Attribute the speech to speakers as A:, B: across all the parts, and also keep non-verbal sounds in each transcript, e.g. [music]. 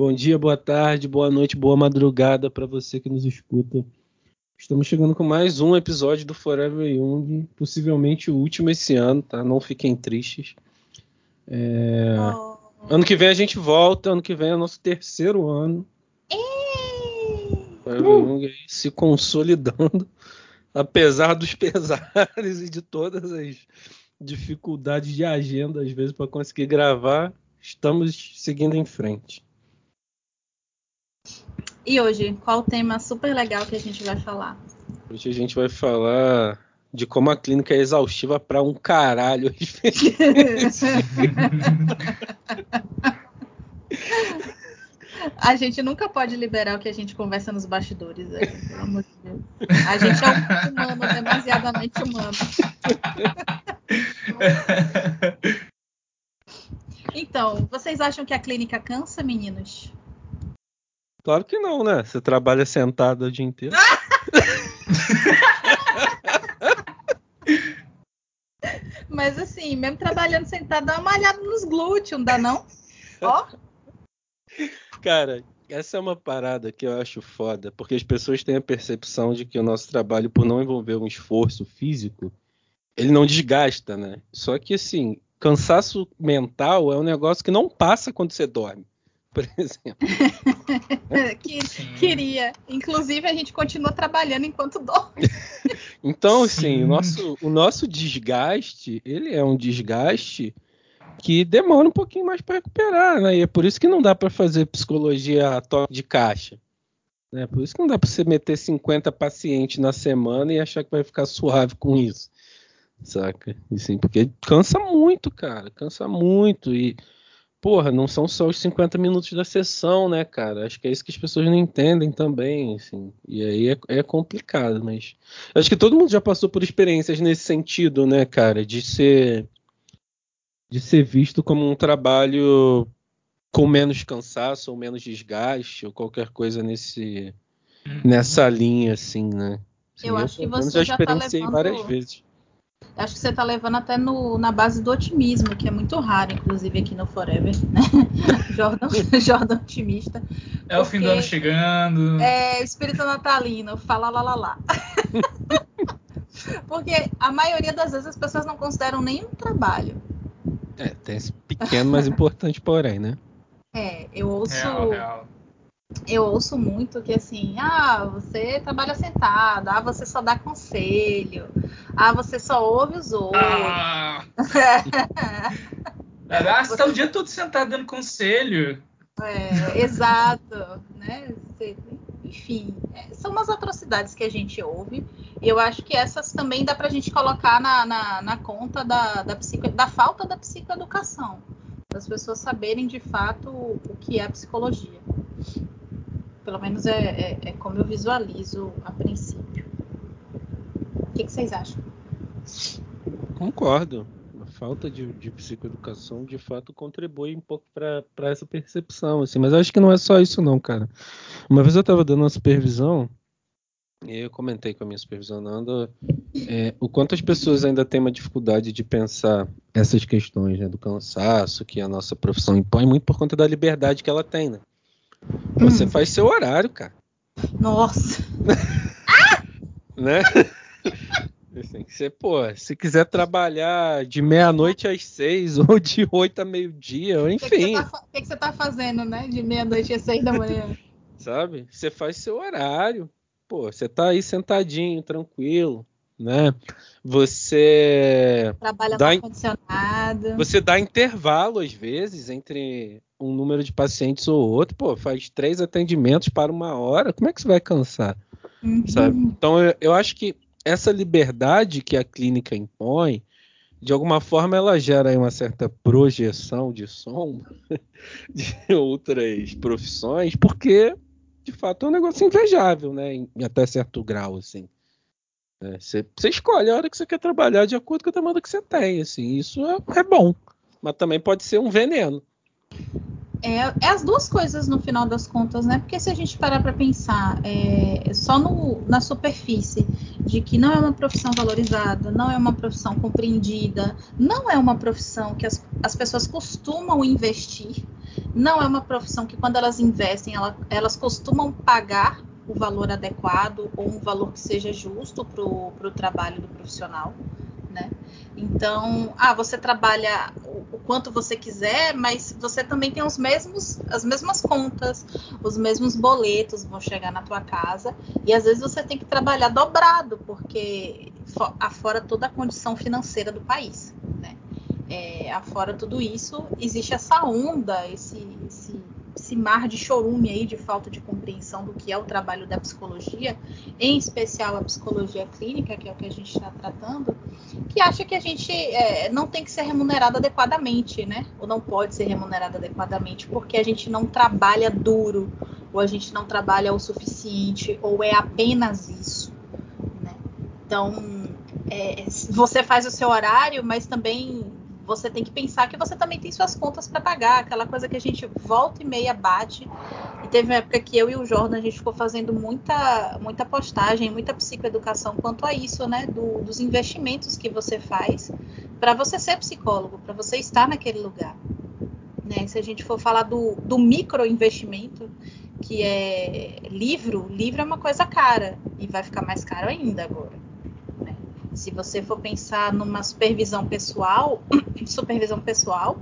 A: Bom dia, boa tarde, boa noite, boa madrugada para você que nos escuta. Estamos chegando com mais um episódio do Forever Young, possivelmente o último esse ano, tá? Não fiquem tristes. É... Oh. Ano que vem a gente volta, ano que vem é nosso terceiro ano. Forever uh. Young aí se consolidando, [laughs] apesar dos [laughs] pesares e de todas as dificuldades de agenda, às vezes, para conseguir gravar, estamos seguindo em frente.
B: E hoje, qual o tema super legal que a gente vai falar?
A: Hoje a gente vai falar de como a clínica é exaustiva para um caralho. [laughs]
B: a gente nunca pode liberar o que a gente conversa nos bastidores, aí, pelo amor de Deus. A gente é um humano, demasiadamente humano. [laughs] Então, vocês acham que a clínica cansa, meninos?
A: Claro que não, né? Você trabalha sentado o dia inteiro. [laughs]
B: Mas assim, mesmo trabalhando sentado, dá uma malhada nos glúteos, não dá não? Ó.
A: Cara, essa é uma parada que eu acho foda, porque as pessoas têm a percepção de que o nosso trabalho, por não envolver um esforço físico, ele não desgasta, né? Só que assim, cansaço mental é um negócio que não passa quando você dorme, por [laughs] exemplo. [laughs]
B: que, queria. Inclusive, a gente continua trabalhando enquanto dorme. [laughs]
A: então, assim, o nosso, o nosso desgaste, ele é um desgaste que demora um pouquinho mais para recuperar, né? E é por isso que não dá para fazer psicologia a toque de caixa. Né? Por isso que não dá para você meter 50 pacientes na semana e achar que vai ficar suave com isso. Saca? Assim, porque cansa muito, cara. Cansa muito. E, porra, não são só os 50 minutos da sessão, né, cara? Acho que é isso que as pessoas não entendem também, assim. E aí é, é complicado, mas. Acho que todo mundo já passou por experiências nesse sentido, né, cara? De ser. De ser visto como um trabalho com menos cansaço ou menos desgaste ou qualquer coisa nesse uhum. nessa linha assim, né?
B: Assim, eu, eu acho que você já, já tá levando...
A: várias vezes.
B: Acho que você está levando até no, na base do otimismo, que é muito raro, inclusive, aqui no Forever, [laughs] né? Jordan, [laughs] Jordan otimista.
C: É o fim do ano chegando.
B: É, espírito natalino, fala lá lá lá. [laughs] porque a maioria das vezes as pessoas não consideram nenhum trabalho.
A: É, tem esse pequeno, mas importante, porém, né?
B: É, eu ouço. Real, real eu ouço muito que assim, ah, você trabalha sentado, ah, você só dá conselho, ah, você só ouve os outros. Ah, [laughs]
C: ah você está o dia todo sentado dando conselho.
B: É, exato, né? Enfim, é, são umas atrocidades que a gente ouve, e eu acho que essas também dá para a gente colocar na, na, na conta da, da, psico, da falta da psicoeducação, das pessoas saberem de fato o que é a psicologia. Pelo menos é, é, é como eu visualizo a princípio. O que, que vocês acham?
A: Concordo. A falta de, de psicoeducação de fato contribui um pouco para essa percepção. Assim, mas acho que não é só isso, não, cara. Uma vez eu estava dando uma supervisão e eu comentei com a minha supervisão Nanda é, o quanto as pessoas ainda têm uma dificuldade de pensar essas questões né, do cansaço que a nossa profissão impõe, muito por conta da liberdade que ela tem, né? Você hum. faz seu horário, cara.
B: Nossa. [laughs]
A: né? Assim, você, pô, se quiser trabalhar de meia-noite às seis [laughs] ou de oito a meio-dia, enfim.
B: O que, que, você tá fazendo, né? De meia-noite às seis da manhã. [laughs]
A: Sabe? Você faz seu horário. Pô, você tá aí sentadinho, tranquilo, né? Você
B: trabalha dá, no condicionado.
A: Você dá intervalo às vezes entre um número de pacientes ou outro, pô, faz três atendimentos para uma hora, como é que você vai cansar? Uhum. Sabe? Então eu, eu acho que essa liberdade que a clínica impõe, de alguma forma ela gera uma certa projeção de som [laughs] de outras profissões, porque de fato é um negócio invejável, né? Em, até certo grau, assim. É, você, você, escolhe a hora que você quer trabalhar de acordo com a demanda que você tem, assim. Isso é, é bom, mas também pode ser um veneno.
B: É, é, as duas coisas no final das contas, né? Porque se a gente parar para pensar é, só no, na superfície de que não é uma profissão valorizada, não é uma profissão compreendida, não é uma profissão que as, as pessoas costumam investir, não é uma profissão que quando elas investem, ela, elas costumam pagar o valor adequado ou um valor que seja justo para o trabalho do profissional, né? Então, ah, você trabalha o, quanto você quiser, mas você também tem os mesmos, as mesmas contas, os mesmos boletos vão chegar na tua casa e às vezes você tem que trabalhar dobrado porque afora toda a condição financeira do país, né? É, afora tudo isso, existe essa onda, esse, esse esse mar de chorume aí de falta de compreensão do que é o trabalho da psicologia, em especial a psicologia clínica, que é o que a gente está tratando, que acha que a gente é, não tem que ser remunerado adequadamente, né? Ou não pode ser remunerado adequadamente porque a gente não trabalha duro, ou a gente não trabalha o suficiente, ou é apenas isso, né? Então, é, você faz o seu horário, mas também você tem que pensar que você também tem suas contas para pagar, aquela coisa que a gente volta e meia bate. E teve uma época que eu e o Jordan a gente ficou fazendo muita, muita postagem, muita psicoeducação quanto a isso, né? Do, dos investimentos que você faz para você ser psicólogo, para você estar naquele lugar. Né? Se a gente for falar do, do microinvestimento, que é livro, livro é uma coisa cara e vai ficar mais caro ainda agora. Se você for pensar numa supervisão pessoal, [clears throat] supervisão pessoal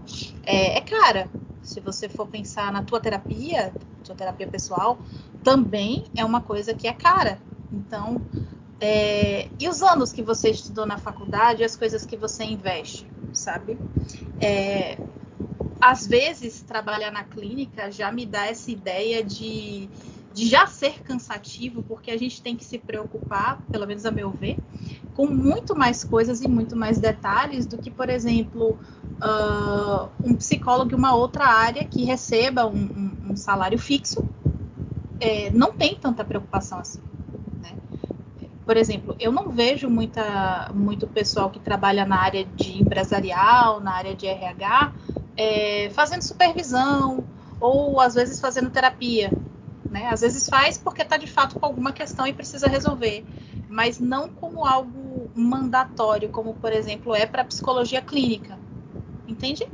B: é, é cara. Se você for pensar na tua terapia, tua terapia pessoal, também é uma coisa que é cara. Então, é, e os anos que você estudou na faculdade, as coisas que você investe, sabe? É, às vezes, trabalhar na clínica já me dá essa ideia de, de já ser cansativo, porque a gente tem que se preocupar, pelo menos a meu ver, com muito mais coisas e muito mais detalhes do que, por exemplo, uh, um psicólogo em uma outra área que receba um, um, um salário fixo. É, não tem tanta preocupação assim. Né? Por exemplo, eu não vejo muita, muito pessoal que trabalha na área de empresarial, na área de RH, é, fazendo supervisão ou às vezes fazendo terapia. Né? Às vezes faz porque está de fato com alguma questão e precisa resolver mas não como algo mandatório, como por exemplo é para psicologia clínica. Entende?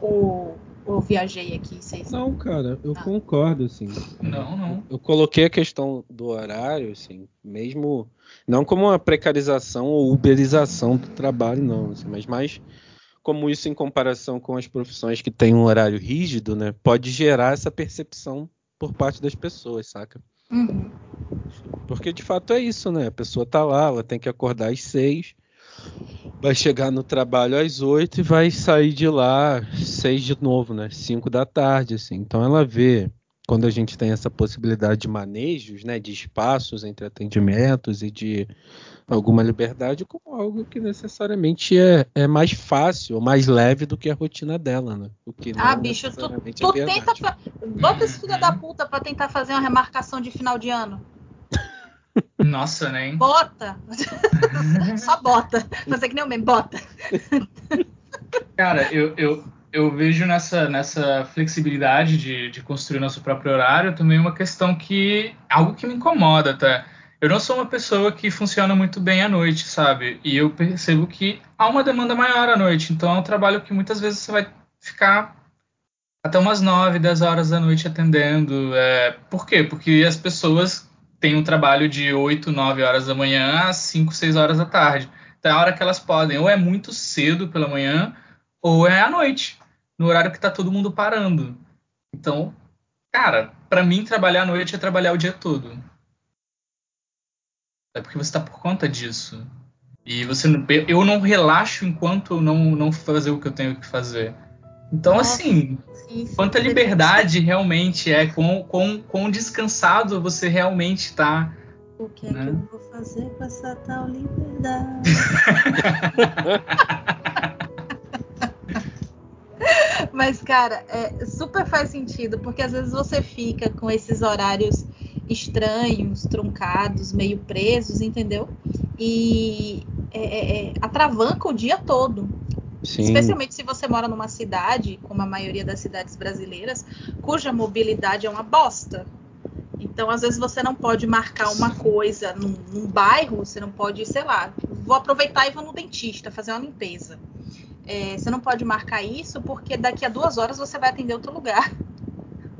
B: Ou, ou viajei aqui? Vocês...
A: Não, cara, eu ah. concordo, assim.
C: Não, não.
A: Eu, eu, coloquei a questão do horário, assim, mesmo. Não como uma precarização ou uberização do trabalho, não, assim, mas mais como isso em comparação com as profissões que têm um horário rígido, né, pode gerar essa percepção por parte das pessoas, saca? Uhum. Porque de fato é isso, né? A pessoa tá lá, ela tem que acordar às seis, vai chegar no trabalho às oito e vai sair de lá seis de novo, né? Cinco da tarde, assim. Então ela vê quando a gente tem essa possibilidade de manejos, né, de espaços entre atendimentos e de alguma liberdade, como algo que necessariamente é, é mais fácil ou mais leve do que a rotina dela, né? O que
B: ah, bicho, tu, é tu tenta. Fa... Bota esse filho da puta pra tentar fazer uma remarcação de final de ano. [laughs]
C: Nossa, né?
B: Bota! [laughs] Só bota. Fazer que nem o meme, bota.
C: Cara, eu, eu, eu vejo nessa, nessa flexibilidade de, de construir nosso próprio horário também uma questão que. algo que me incomoda, tá? Eu não sou uma pessoa que funciona muito bem à noite, sabe? E eu percebo que há uma demanda maior à noite. Então é um trabalho que muitas vezes você vai ficar até umas 9, 10 horas da noite atendendo. É, por quê? Porque as pessoas têm um trabalho de 8, 9 horas da manhã às 5, 6 horas da tarde. Então é a hora que elas podem. Ou é muito cedo pela manhã, ou é à noite, no horário que está todo mundo parando. Então, cara, para mim trabalhar à noite é trabalhar o dia todo. É porque você está por conta disso. E você eu não relaxo enquanto eu não, não fazer o que eu tenho que fazer. Então, Nossa, assim, sim, sim, quanta liberdade realmente é, quão, quão, quão descansado você realmente está.
B: O que é né? que eu vou fazer com essa tal liberdade? [laughs] Mas, cara, é, super faz sentido, porque às vezes você fica com esses horários estranhos, truncados, meio presos, entendeu? E é, é, é, atravanca o dia todo. Sim. Especialmente se você mora numa cidade, como a maioria das cidades brasileiras, cuja mobilidade é uma bosta. Então, às vezes, você não pode marcar uma coisa num, num bairro, você não pode, sei lá, vou aproveitar e vou no dentista fazer uma limpeza. é, você não pode marcar isso porque daqui a duas horas você vai atender outro lugar. [laughs]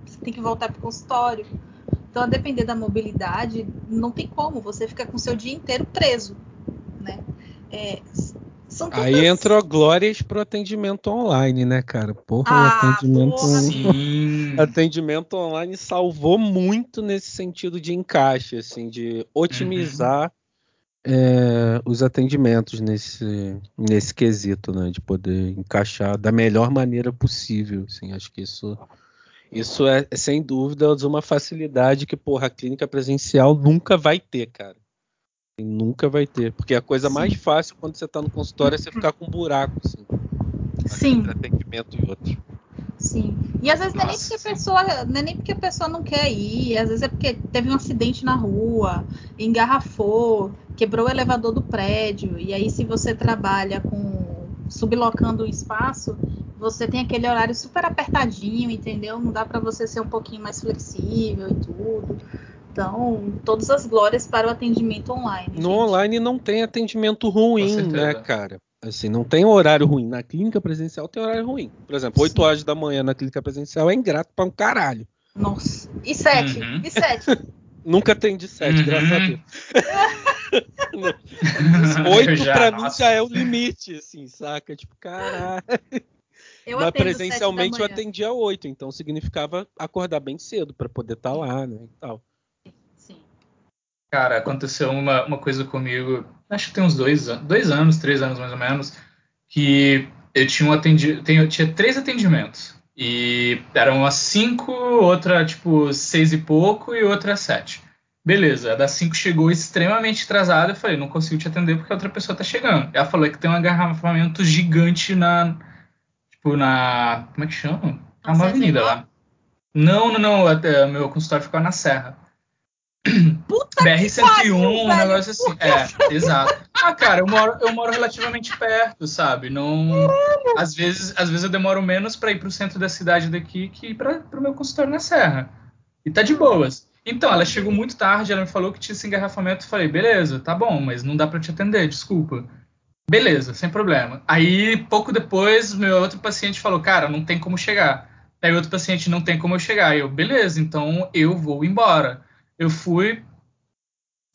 B: Você tem que voltar para o consultório. Então, a depender da mobilidade, não tem como. Você fica com o seu dia inteiro preso, né? É,
A: Aí entra glórias pro atendimento online, né, cara? Porra, ah, o atendimento, porra. [laughs] atendimento online salvou muito nesse sentido de encaixe, assim, de otimizar uhum. é, os atendimentos nesse, nesse quesito, né? De poder encaixar da melhor maneira possível. Assim, acho que isso, isso é, sem dúvida, uma facilidade que, porra, a clínica presencial nunca vai ter, cara. Nunca vai ter. Porque a coisa Sim. mais fácil quando você está no consultório é você ficar com um buraco, assim.
B: Sim.
A: Entre atendimento e outro.
B: Sim. E às vezes não é, nem porque a pessoa, não é nem porque a pessoa não quer ir, às vezes é porque teve um acidente na rua, engarrafou, quebrou o elevador do prédio, e aí se você trabalha com sublocando o espaço, você tem aquele horário super apertadinho, entendeu? Não dá para você ser um pouquinho mais flexível e tudo. Então, todas as glórias para o atendimento online.
A: No gente. online não tem atendimento ruim, né, cara? Assim, não tem horário ruim. Na clínica presencial tem horário ruim. Por exemplo, Sim. 8 horas da manhã na clínica presencial é ingrato para um caralho.
B: Nossa. E 7? Uhum. E 7? [laughs]
A: Nunca tem de 7, uhum. graças a Deus. [laughs] 8 para mim já é o limite, assim, saca? Tipo, caralho. Eu Mas presencialmente eu atendia 8, então significava acordar bem cedo para poder estar tá lá, né? E tal.
C: Cara, aconteceu uma, uma coisa comigo, acho que tem uns dois, dois anos, três anos mais ou menos, que eu tinha um atendi, tenho, tinha três atendimentos. E eram umas cinco, outra tipo seis e pouco e outra sete. Beleza, a das cinco chegou extremamente atrasada. Eu falei, não consigo te atender porque a outra pessoa tá chegando. Ela falou que tem um agarrafamento gigante na. Tipo, na. Como é que chama? É uma avenida lá. Não, não, não. Até, meu consultório ficou na Serra.
B: Puta BR-101, um
C: negócio assim. É, exato. Ah, cara, eu moro, eu moro relativamente perto, sabe? Não. Às vezes, às vezes eu demoro menos para ir pro centro da cidade daqui que ir para pro meu consultório na Serra. E tá de boas. Então, ela chegou muito tarde, ela me falou que tinha esse engarrafamento. Eu falei, beleza, tá bom, mas não dá para te atender, desculpa. Beleza, sem problema. Aí, pouco depois, meu outro paciente falou, cara, não tem como chegar. Aí, outro paciente, não tem como eu chegar. Eu, beleza, então eu vou embora eu fui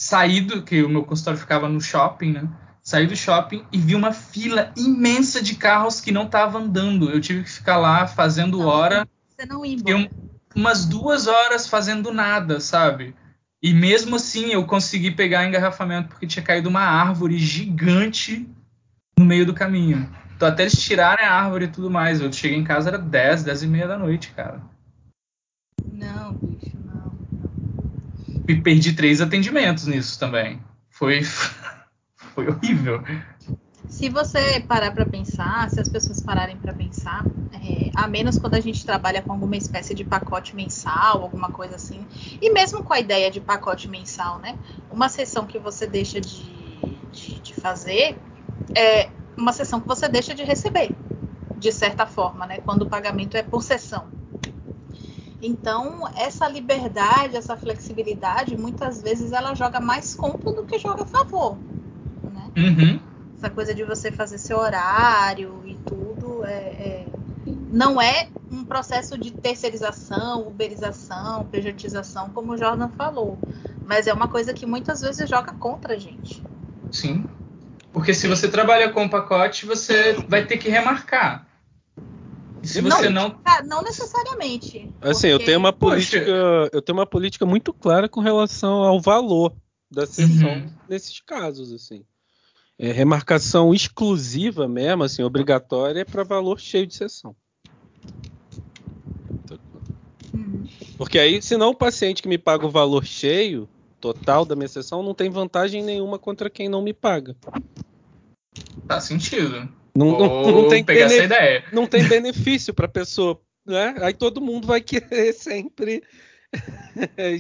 C: sair do que o meu consultório ficava no shopping, né? Saí do shopping e vi uma fila imensa de carros que não tava andando. Eu tive que ficar lá fazendo não, hora.
B: Você não ia embora.
C: umas duas horas fazendo nada, sabe? E mesmo assim eu consegui pegar engarrafamento porque tinha caído uma árvore gigante no meio do caminho. Então até eles tirarem a árvore e tudo mais. Eu cheguei em casa era 10, 10 e meia da noite, cara.
B: Não,
C: e perdi três atendimentos nisso também. Foi, [laughs] foi horrível.
B: Se você parar para pensar, se as pessoas pararem para pensar, é, a menos quando a gente trabalha com alguma espécie de pacote mensal, alguma coisa assim, e mesmo com a ideia de pacote mensal, né? Uma sessão que você deixa de, de, de fazer é uma sessão que você deixa de receber, de certa forma, né? Quando o pagamento é por sessão. Então, essa liberdade, essa flexibilidade, muitas vezes ela joga mais contra do que joga a favor. Né?
C: Uhum.
B: Essa coisa de você fazer seu horário e tudo é, é, não é um processo de terceirização, uberização, pejotização, como o Jordan falou. Mas é uma coisa que muitas vezes joga contra a gente.
C: Sim. Porque se você trabalha com pacote, você vai ter que remarcar.
B: Se você não, não... Ah, não necessariamente.
A: Assim, porque... eu tenho uma política, Poxa. eu tenho uma política muito clara com relação ao valor da sessão uhum. nesses casos, assim. É, remarcação exclusiva mesmo, assim, obrigatória é para valor cheio de sessão. Uhum. Porque aí, senão o paciente que me paga o valor cheio total da minha sessão não tem vantagem nenhuma contra quem não me paga.
C: Tá sentido.
A: Não, não, não, tem pegar essa ideia. Não tem benefício para a pessoa, né? Aí todo mundo vai querer [laughs] sempre,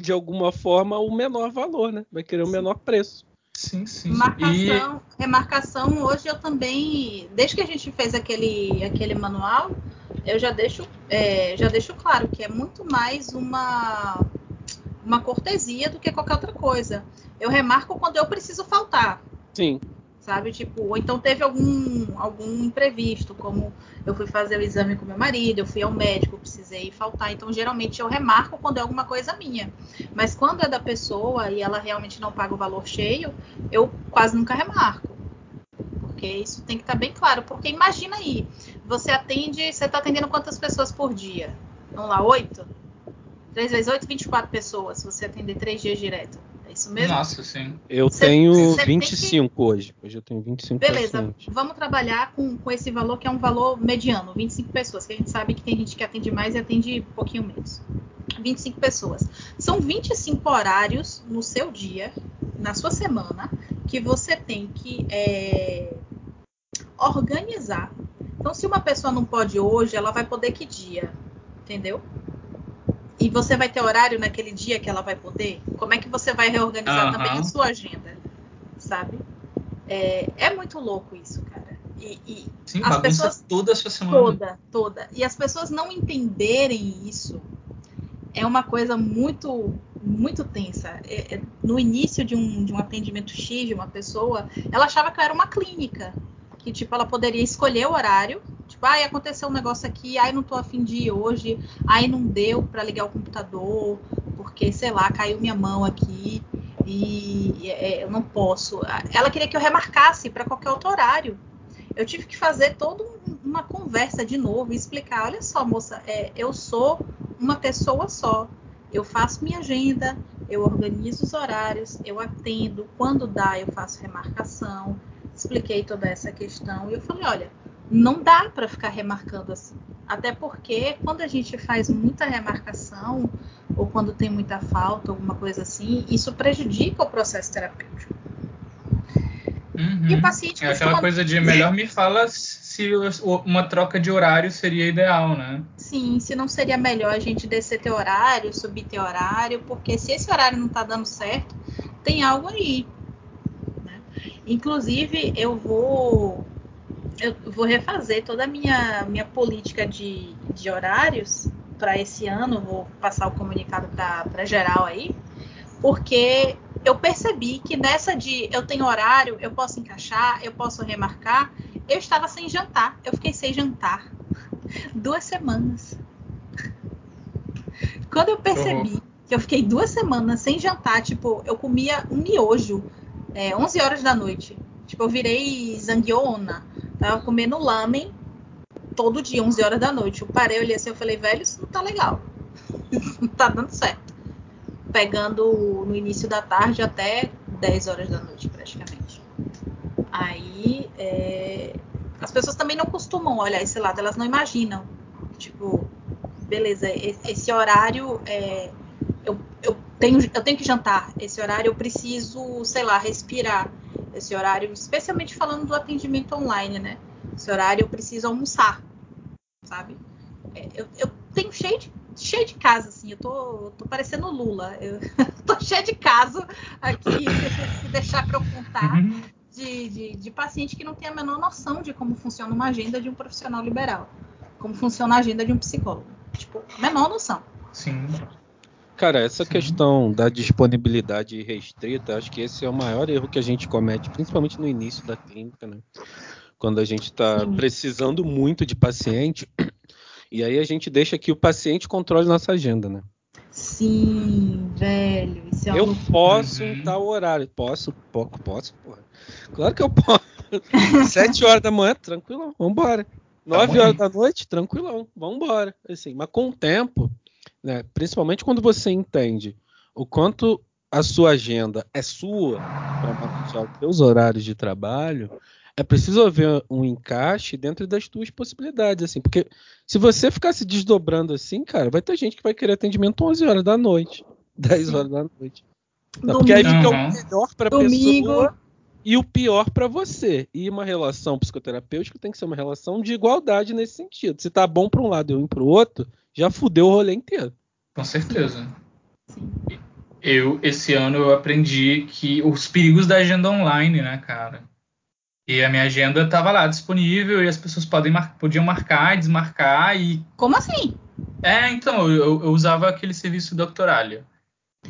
A: de alguma forma, o menor valor, né? Vai querer o menor preço.
C: Sim, sim.
B: Marcação, e... remarcação, hoje eu também, desde que a gente fez aquele, aquele manual, eu já deixo, é, já deixo claro que é muito mais uma, uma cortesia do que qualquer outra coisa. Eu remarco quando eu preciso faltar.
A: Sim.
B: Sabe? Tipo, ou então teve algum, algum imprevisto, como eu fui fazer o exame com meu marido, eu fui ao médico, precisei faltar. Então, geralmente eu remarco quando é alguma coisa minha. Mas quando é da pessoa e ela realmente não paga o valor cheio, eu quase nunca remarco. Porque isso tem que estar bem claro. Porque imagina aí, você atende, você está atendendo quantas pessoas por dia? Vamos lá, oito? 3 vezes 8, 24 pessoas, se você atender três dias direto. Isso mesmo?
C: Nossa, sim.
A: Eu cê, tenho cê 25 que... hoje. Hoje eu tenho 25
B: Beleza, pacientes. vamos trabalhar com, com esse valor que é um valor mediano, 25 pessoas, que a gente sabe que tem gente que atende mais e atende um pouquinho menos. 25 pessoas. São 25 horários no seu dia, na sua semana, que você tem que é, organizar. Então, se uma pessoa não pode hoje, ela vai poder que dia? Entendeu? E você vai ter horário naquele dia que ela vai poder? Como é que você vai reorganizar uhum. também a sua agenda? Sabe? É, é muito louco isso, cara. E, e
C: Sim, as pessoas toda a sua semana.
B: Toda, toda. E as pessoas não entenderem isso é uma coisa muito muito tensa. É, é, no início de um, de um atendimento X de uma pessoa, ela achava que era uma clínica. Que, tipo, ela poderia escolher o horário Tipo, ai, aconteceu um negócio aqui, ai, não tô afim de ir hoje, ai, não deu para ligar o computador, porque, sei lá, caiu minha mão aqui e é, eu não posso. Ela queria que eu remarcasse para qualquer outro horário. Eu tive que fazer toda uma conversa de novo e explicar: olha só, moça, é, eu sou uma pessoa só. Eu faço minha agenda, eu organizo os horários, eu atendo, quando dá, eu faço remarcação. Expliquei toda essa questão e eu falei: olha, não dá para ficar remarcando assim. Até porque quando a gente faz muita remarcação, ou quando tem muita falta, alguma coisa assim, isso prejudica o processo terapêutico.
C: Uhum. E o paciente. É aquela coisa de melhor me fala se uma troca de horário seria ideal, né?
B: Sim, se não seria melhor a gente descer teu horário, subir teu horário, porque se esse horário não está dando certo, tem algo aí. Né? Inclusive, eu vou eu vou refazer toda a minha, minha política de, de horários para esse ano, vou passar o comunicado para geral aí, porque eu percebi que nessa de eu tenho horário, eu posso encaixar, eu posso remarcar, eu estava sem jantar, eu fiquei sem jantar [laughs] duas semanas. Quando eu percebi uhum. que eu fiquei duas semanas sem jantar, tipo, eu comia um miojo, é, 11 horas da noite. Tipo, eu virei zanguiona. Tava comendo lamen todo dia, 11 horas da noite. Eu parei, olhei assim, eu falei, velho, isso não tá legal. Não [laughs] tá dando certo. Pegando no início da tarde até 10 horas da noite, praticamente. Aí, é... as pessoas também não costumam olhar esse lado, elas não imaginam. Tipo, beleza, esse horário é... eu, eu, tenho, eu tenho que jantar. Esse horário eu preciso, sei lá, respirar esse horário, especialmente falando do atendimento online, né? Esse horário eu preciso almoçar, sabe? É, eu, eu, tenho cheio de, cheio de casa, assim, eu tô, tô parecendo Lula. Eu [laughs] tô cheio de caso aqui, [laughs] se deixar para eu contar, uhum. de, de, de paciente que não tem a menor noção de como funciona uma agenda de um profissional liberal, como funciona a agenda de um psicólogo. Tipo, menor noção.
C: Sim.
A: Cara, essa questão da disponibilidade restrita, acho que esse é o maior erro que a gente comete, principalmente no início da clínica, né? Quando a gente está precisando muito de paciente, e aí a gente deixa que o paciente controle nossa agenda, né?
B: Sim, velho. Isso é
A: eu posso em tal horário. Posso, pouco, posso, porra. Claro que eu posso. [laughs] Sete horas da manhã, tranquilão, vambora. Nove tá horas da noite, tranquilão, vambora. Assim, mas com o tempo, né? Principalmente quando você entende o quanto a sua agenda é sua para manejar os seus horários de trabalho, é preciso haver um encaixe dentro das suas possibilidades, assim, porque se você ficar se desdobrando assim, cara, vai ter gente que vai querer atendimento 11 horas da noite, 10 Sim. horas da noite. Não, porque aí fica o melhor para a pessoa e o pior para você. E uma relação psicoterapêutica tem que ser uma relação de igualdade nesse sentido. Se tá bom para um lado e ruim para o outro, já fudeu o rolê inteiro.
C: Com certeza. Eu, esse ano, eu aprendi que os perigos da agenda online, né, cara? E a minha agenda estava lá disponível e as pessoas podem mar podiam marcar, desmarcar e.
B: Como assim?
C: É, então, eu, eu usava aquele serviço Doctoralia.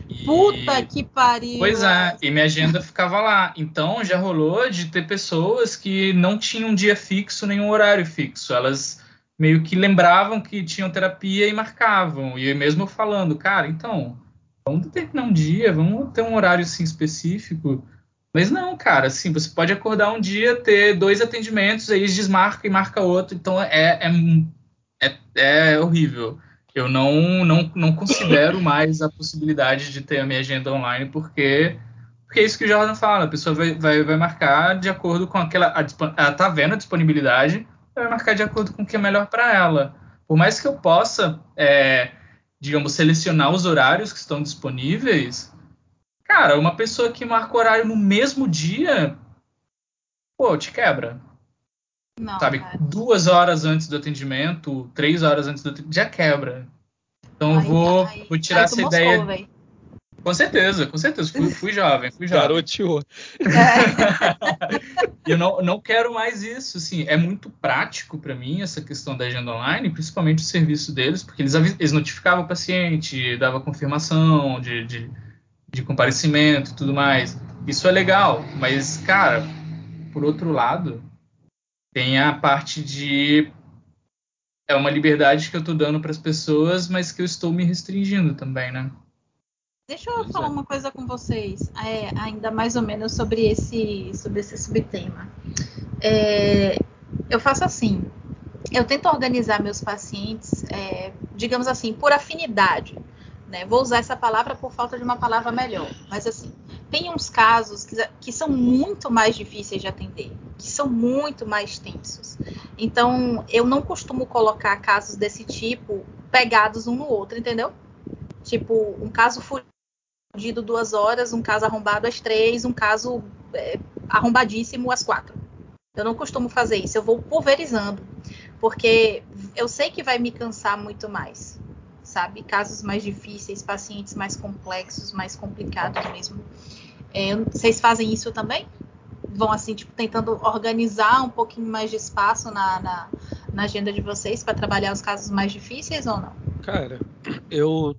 B: E... Puta que pariu!
C: Pois é, e minha agenda ficava lá. Então já rolou de ter pessoas que não tinham um dia fixo, nenhum horário fixo. Elas meio que lembravam que tinham terapia e marcavam. E mesmo falando, cara, então, vamos determinar um dia, vamos ter um horário assim específico. Mas não, cara, assim, você pode acordar um dia, ter dois atendimentos, aí desmarca e marca outro, então é, é, é, é horrível. Eu não, não, não considero mais a possibilidade de ter a minha agenda online, porque, porque é isso que o Jordan fala, a pessoa vai, vai, vai marcar de acordo com aquela. Ela tá vendo a disponibilidade, vai marcar de acordo com o que é melhor para ela. Por mais que eu possa, é, digamos, selecionar os horários que estão disponíveis, Cara, uma pessoa que marca horário no mesmo dia, pô, te quebra. Não, sabe, cara. duas horas antes do atendimento, três horas antes do atendimento, já quebra. Então eu vou, aí, vou tirar essa ideia. Mostrou, com certeza, com certeza. Fui, fui jovem, fui jovem.
A: Garoteou.
C: É. [laughs] eu não, não quero mais isso. Assim, é muito prático para mim essa questão da agenda online, principalmente o serviço deles, porque eles, eles notificavam o paciente, dava confirmação de, de de comparecimento e tudo mais. Isso é legal, mas, cara, por outro lado, tem a parte de. É uma liberdade que eu estou dando para as pessoas, mas que eu estou me restringindo também, né?
B: Deixa eu pois falar é. uma coisa com vocês, é, ainda mais ou menos sobre esse, sobre esse subtema. É, eu faço assim, eu tento organizar meus pacientes, é, digamos assim, por afinidade. Né? Vou usar essa palavra por falta de uma palavra melhor, mas assim, tem uns casos que, que são muito mais difíceis de atender, que são muito mais tensos. Então, eu não costumo colocar casos desse tipo pegados um no outro, entendeu? Tipo, um caso fugido duas horas, um caso arrombado às três, um caso é, arrombadíssimo às quatro. Eu não costumo fazer isso, eu vou pulverizando, porque eu sei que vai me cansar muito mais sabe? Casos mais difíceis, pacientes mais complexos, mais complicados mesmo. É, vocês fazem isso também? Vão assim, tipo, tentando organizar um pouquinho mais de espaço na, na, na agenda de vocês para trabalhar os casos mais difíceis ou não?
A: Cara, eu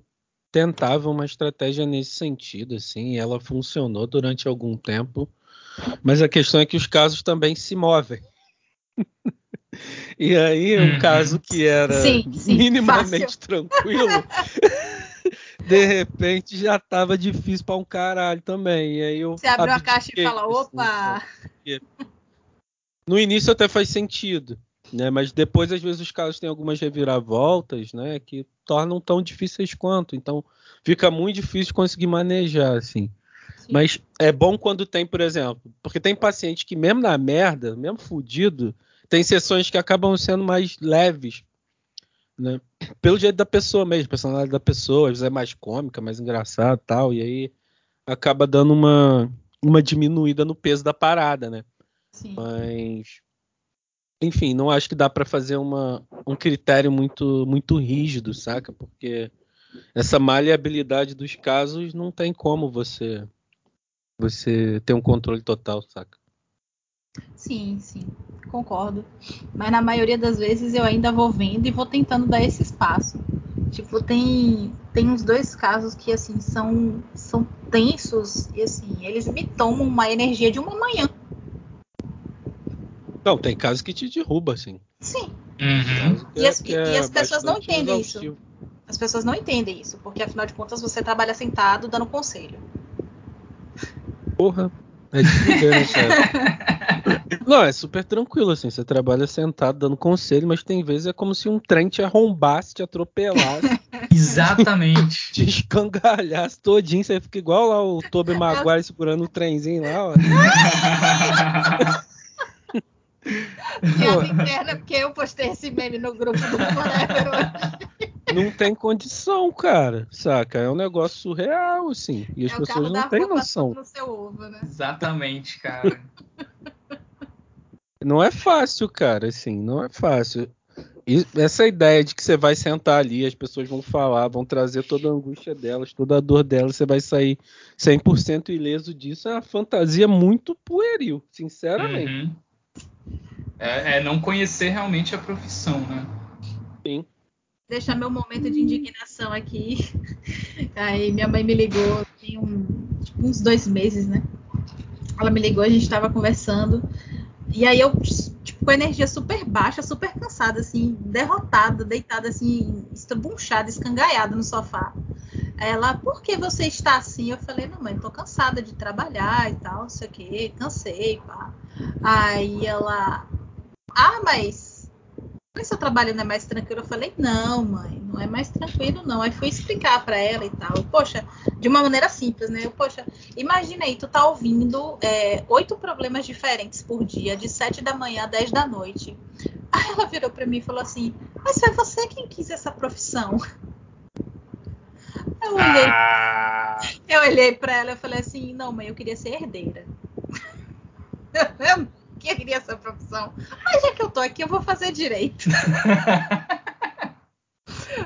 A: tentava uma estratégia nesse sentido, assim, e ela funcionou durante algum tempo. Mas a questão é que os casos também se movem. [laughs] E aí, um uhum. caso que era sim, sim, minimamente fácil. tranquilo, [laughs] de repente já tava difícil para um caralho também. E aí eu
B: Você abre a caixa e fala, opa!
A: Assim, no início até faz sentido, né? Mas depois, às vezes, os casos têm algumas reviravoltas, né? Que tornam tão difíceis quanto. Então, fica muito difícil conseguir manejar, assim. Sim. Mas é bom quando tem, por exemplo, porque tem paciente que mesmo na merda, mesmo fudido, tem sessões que acabam sendo mais leves, né? Pelo jeito da pessoa mesmo, personalidade da pessoa, às vezes é mais cômica, mais engraçada tal, e aí acaba dando uma, uma diminuída no peso da parada, né? Sim. Mas enfim, não acho que dá para fazer uma, um critério muito muito rígido, saca? Porque essa maleabilidade dos casos não tem como você você ter um controle total, saca?
B: Sim, sim concordo. Mas na maioria das vezes eu ainda vou vendo e vou tentando dar esse espaço. Tipo, tem, tem uns dois casos que, assim, são, são tensos e, assim, eles me tomam uma energia de uma manhã.
A: Não, tem casos que te derruba, assim.
B: Sim. Uhum. E, as, e, é as pessoas não entendem exaustivo. isso. As pessoas não entendem isso, porque afinal de contas você trabalha sentado dando conselho.
A: Porra, é de né? [laughs] Não, é super tranquilo, assim. Você trabalha sentado dando conselho, mas tem vezes é como se um trem te arrombasse, te atropelasse. [laughs]
C: Exatamente. [laughs]
A: Te escangalhasse todinho. Você fica igual lá o Toby [laughs] Maguire segurando o trenzinho lá, ó.
B: Piada interna, porque eu postei esse meme no grupo do Forever.
A: Não tem condição, cara, saca? É um negócio surreal, assim. E as é pessoas não têm noção.
B: Ovo, né?
C: Exatamente, cara.
A: Não é fácil, cara, assim, não é fácil. E essa ideia de que você vai sentar ali, as pessoas vão falar, vão trazer toda a angústia delas, toda a dor delas, você vai sair 100% ileso disso, é uma fantasia muito pueril, sinceramente. Uhum.
C: É, é, não conhecer realmente a profissão, né?
A: Sim.
B: deixar meu momento de indignação aqui. [laughs] Aí minha mãe me ligou, tem um, tipo, uns dois meses, né? Ela me ligou, a gente estava conversando. E aí eu, tipo, com energia super baixa, super cansada, assim, derrotada, deitada, assim, estrabunchada, escangaiada no sofá. Ela, por que você está assim? Eu falei, não, mãe, tô cansada de trabalhar e tal, não sei o quê, cansei, pá. Aí ela, ah, mas mas seu trabalho não é mais tranquilo? Eu falei, não, mãe, não é mais tranquilo, não. Aí fui explicar para ela e tal. Poxa, de uma maneira simples, né? Eu, poxa, imagina aí, tu tá ouvindo é, oito problemas diferentes por dia, de sete da manhã a dez da noite. Aí ela virou para mim e falou assim, mas foi você quem quis essa profissão. Eu olhei, ah. eu olhei para ela e falei assim, não, mãe, eu queria ser herdeira. [laughs] queria essa profissão. Mas já que eu tô aqui, eu vou fazer direito. [laughs]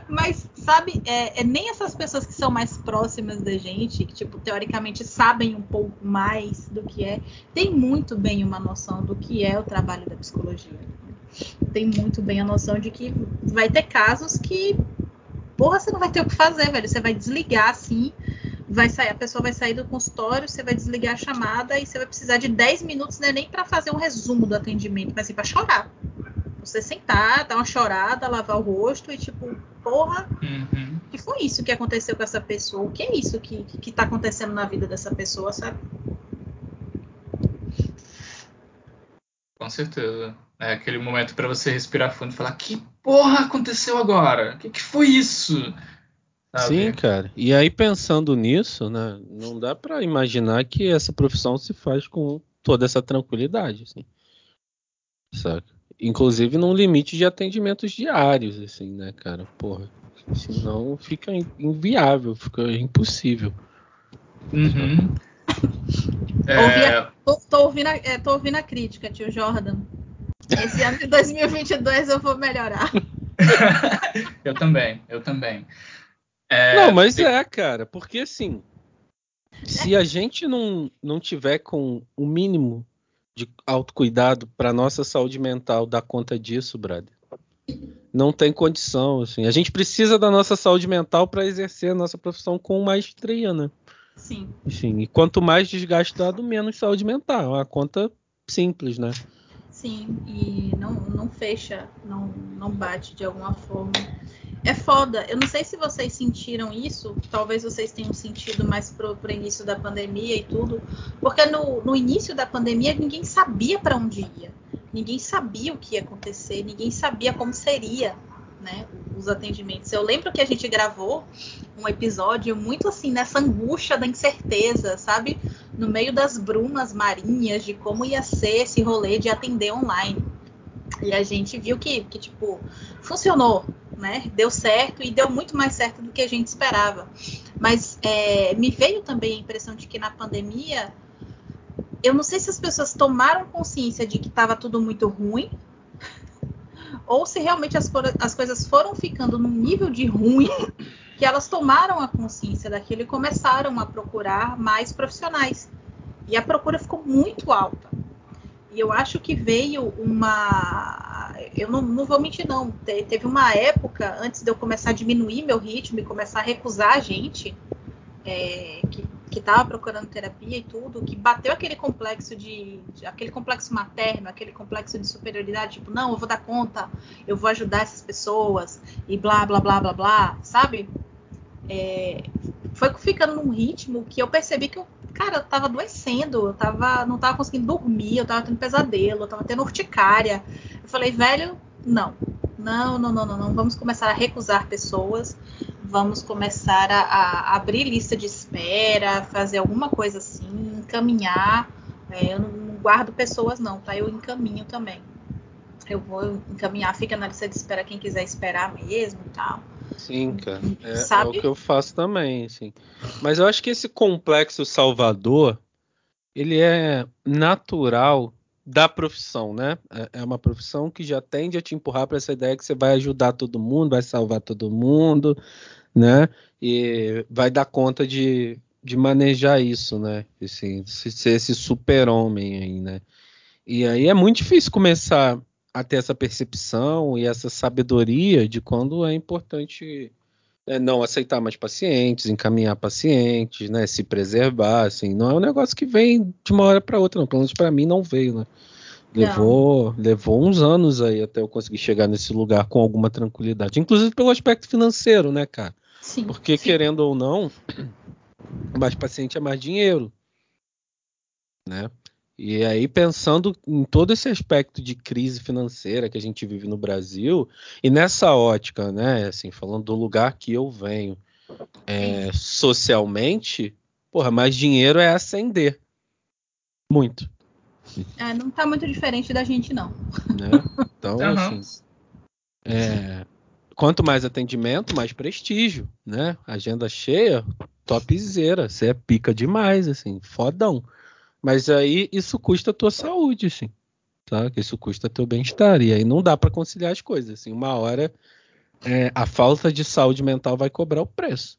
B: Mas, sabe, é, é, nem essas pessoas que são mais próximas da gente, que, tipo, teoricamente sabem um pouco mais do que é, tem muito bem uma noção do que é o trabalho da psicologia. Tem muito bem a noção de que vai ter casos que, porra, você não vai ter o que fazer, velho. Você vai desligar assim vai sair, a pessoa vai sair do consultório, você vai desligar a chamada e você vai precisar de 10 minutos, né, nem para fazer um resumo do atendimento, mas sim para chorar. Você sentar, dar uma chorada, lavar o rosto e tipo, porra, uhum. que foi isso que aconteceu com essa pessoa? O que é isso que, que, que tá acontecendo na vida dessa pessoa, sabe?
C: Com certeza. É aquele momento para você respirar fundo e falar: que porra aconteceu agora? O que, que foi isso?
A: Sim, cara. E aí pensando nisso, né, não dá para imaginar que essa profissão se faz com toda essa tranquilidade, assim. Saca? Inclusive num limite de atendimentos diários, assim, né, cara? Porra. Senão fica inviável, fica impossível.
B: Uhum. É... Tô, tô, ouvindo a, é, tô ouvindo a crítica, tio Jordan. Esse ano de 2022 eu vou melhorar. [laughs]
C: eu também, eu também.
A: É, não, mas é, cara, porque assim, se a gente não, não tiver com o mínimo de autocuidado para nossa saúde mental dar conta disso, brother, não tem condição, assim. A gente precisa da nossa saúde mental para exercer a nossa profissão com maestria, né?
B: Sim.
A: Enfim, e quanto mais desgastado, menos saúde mental. É uma conta simples, né?
B: Sim, e não, não fecha, não, não bate de alguma forma é foda. Eu não sei se vocês sentiram isso, talvez vocês tenham sentido mais pro, pro início da pandemia e tudo, porque no, no início da pandemia ninguém sabia para onde ia, ninguém sabia o que ia acontecer, ninguém sabia como seria, né, os atendimentos. Eu lembro que a gente gravou um episódio muito assim nessa angústia da incerteza, sabe, no meio das brumas marinhas de como ia ser esse rolê de atender online. E a gente viu que, que tipo, funcionou, né? Deu certo e deu muito mais certo do que a gente esperava. Mas é, me veio também a impressão de que na pandemia, eu não sei se as pessoas tomaram consciência de que estava tudo muito ruim, ou se realmente as, as coisas foram ficando num nível de ruim que elas tomaram a consciência daquilo e começaram a procurar mais profissionais. E a procura ficou muito alta. E eu acho que veio uma. Eu não, não vou mentir, não. Te, teve uma época, antes de eu começar a diminuir meu ritmo e começar a recusar a gente é, que estava procurando terapia e tudo, que bateu aquele complexo de, de, aquele complexo materno, aquele complexo de superioridade, tipo, não, eu vou dar conta, eu vou ajudar essas pessoas e blá blá blá blá blá, sabe? É, foi ficando num ritmo que eu percebi que eu cara, eu tava adoecendo, eu tava, não tava conseguindo dormir, eu tava tendo pesadelo, eu tava tendo urticária. Eu falei, velho, não. Não, não, não, não, não. Vamos começar a recusar pessoas, vamos começar a, a abrir lista de espera, fazer alguma coisa assim, encaminhar. É, eu não, não guardo pessoas, não, tá? Eu encaminho também. Eu vou encaminhar, fica na lista de espera quem quiser esperar mesmo e tal.
A: Sim, cara. É, é, o que eu faço também, assim. Mas eu acho que esse complexo Salvador, ele é natural da profissão, né? É, é uma profissão que já tende a te empurrar para essa ideia que você vai ajudar todo mundo, vai salvar todo mundo, né? E vai dar conta de, de manejar isso, né? Assim, ser esse super-homem aí, né? E aí é muito difícil começar a ter essa percepção e essa sabedoria de quando é importante é, não aceitar mais pacientes, encaminhar pacientes, né, se preservar, assim, não é um negócio que vem de uma hora para outra, não. Pelo menos para mim não veio, né? Levou, levou uns anos aí até eu conseguir chegar nesse lugar com alguma tranquilidade, inclusive pelo aspecto financeiro, né, cara?
B: Sim,
A: Porque
B: sim.
A: querendo ou não, mais paciente é mais dinheiro, né? E aí pensando em todo esse aspecto de crise financeira que a gente vive no Brasil e nessa ótica, né, assim, falando do lugar que eu venho, é, socialmente, porra, mais dinheiro é ascender. Muito.
B: É, não tá muito diferente da gente, não.
A: Né? Então,
C: Aham.
A: assim, é, quanto mais atendimento, mais prestígio, né? Agenda cheia, topzera, você é pica demais, assim, fodão. Mas aí isso custa a tua saúde, assim, tá? Isso custa teu bem-estar. E aí não dá pra conciliar as coisas, assim. Uma hora é, a falta de saúde mental vai cobrar o preço.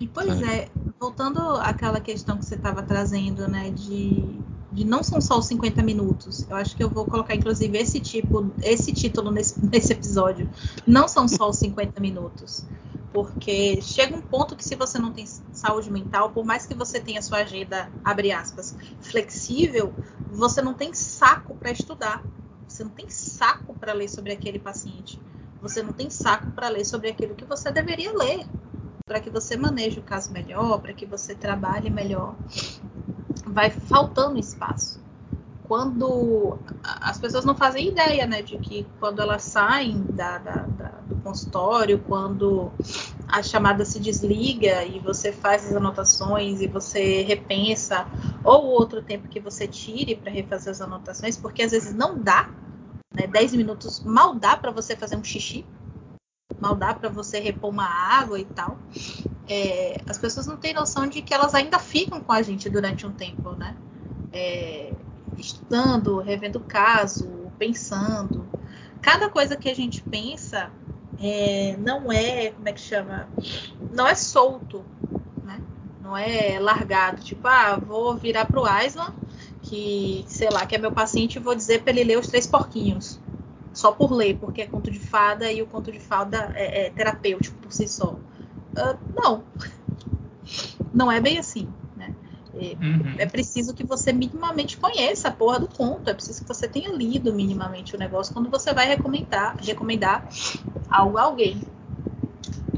B: E pois é, voltando àquela questão que você estava trazendo, né, de, de não são só os 50 minutos. Eu acho que eu vou colocar, inclusive, esse tipo, esse título nesse, [laughs] nesse episódio. Não são só os 50 minutos. Porque chega um ponto que se você não tem saúde mental, por mais que você tenha sua agenda, abre aspas, flexível, você não tem saco para estudar. Você não tem saco para ler sobre aquele paciente. Você não tem saco para ler sobre aquilo que você deveria ler para que você maneje o caso melhor, para que você trabalhe melhor. Vai faltando espaço. Quando as pessoas não fazem ideia, né, de que quando elas saem da, da, da, do consultório, quando a chamada se desliga e você faz as anotações e você repensa, ou outro tempo que você tire para refazer as anotações, porque às vezes não dá, né, 10 minutos mal dá para você fazer um xixi, mal dá para você repor uma água e tal. É, as pessoas não têm noção de que elas ainda ficam com a gente durante um tempo, né? É, estudando, revendo o caso, pensando. Cada coisa que a gente pensa é, não é, como é que chama? Não é solto, né? Não é largado. Tipo, ah, vou virar pro Aislan, que, sei lá, que é meu paciente, e vou dizer para ele ler os três porquinhos só por ler, porque é conto de fada e o conto de fada é, é terapêutico por si só. Uh, não. Não é bem assim,
C: Uhum.
B: é, preciso que você minimamente conheça a porra do conto. É preciso que você tenha lido minimamente o negócio quando você vai recomendar, recomendar algo a alguém.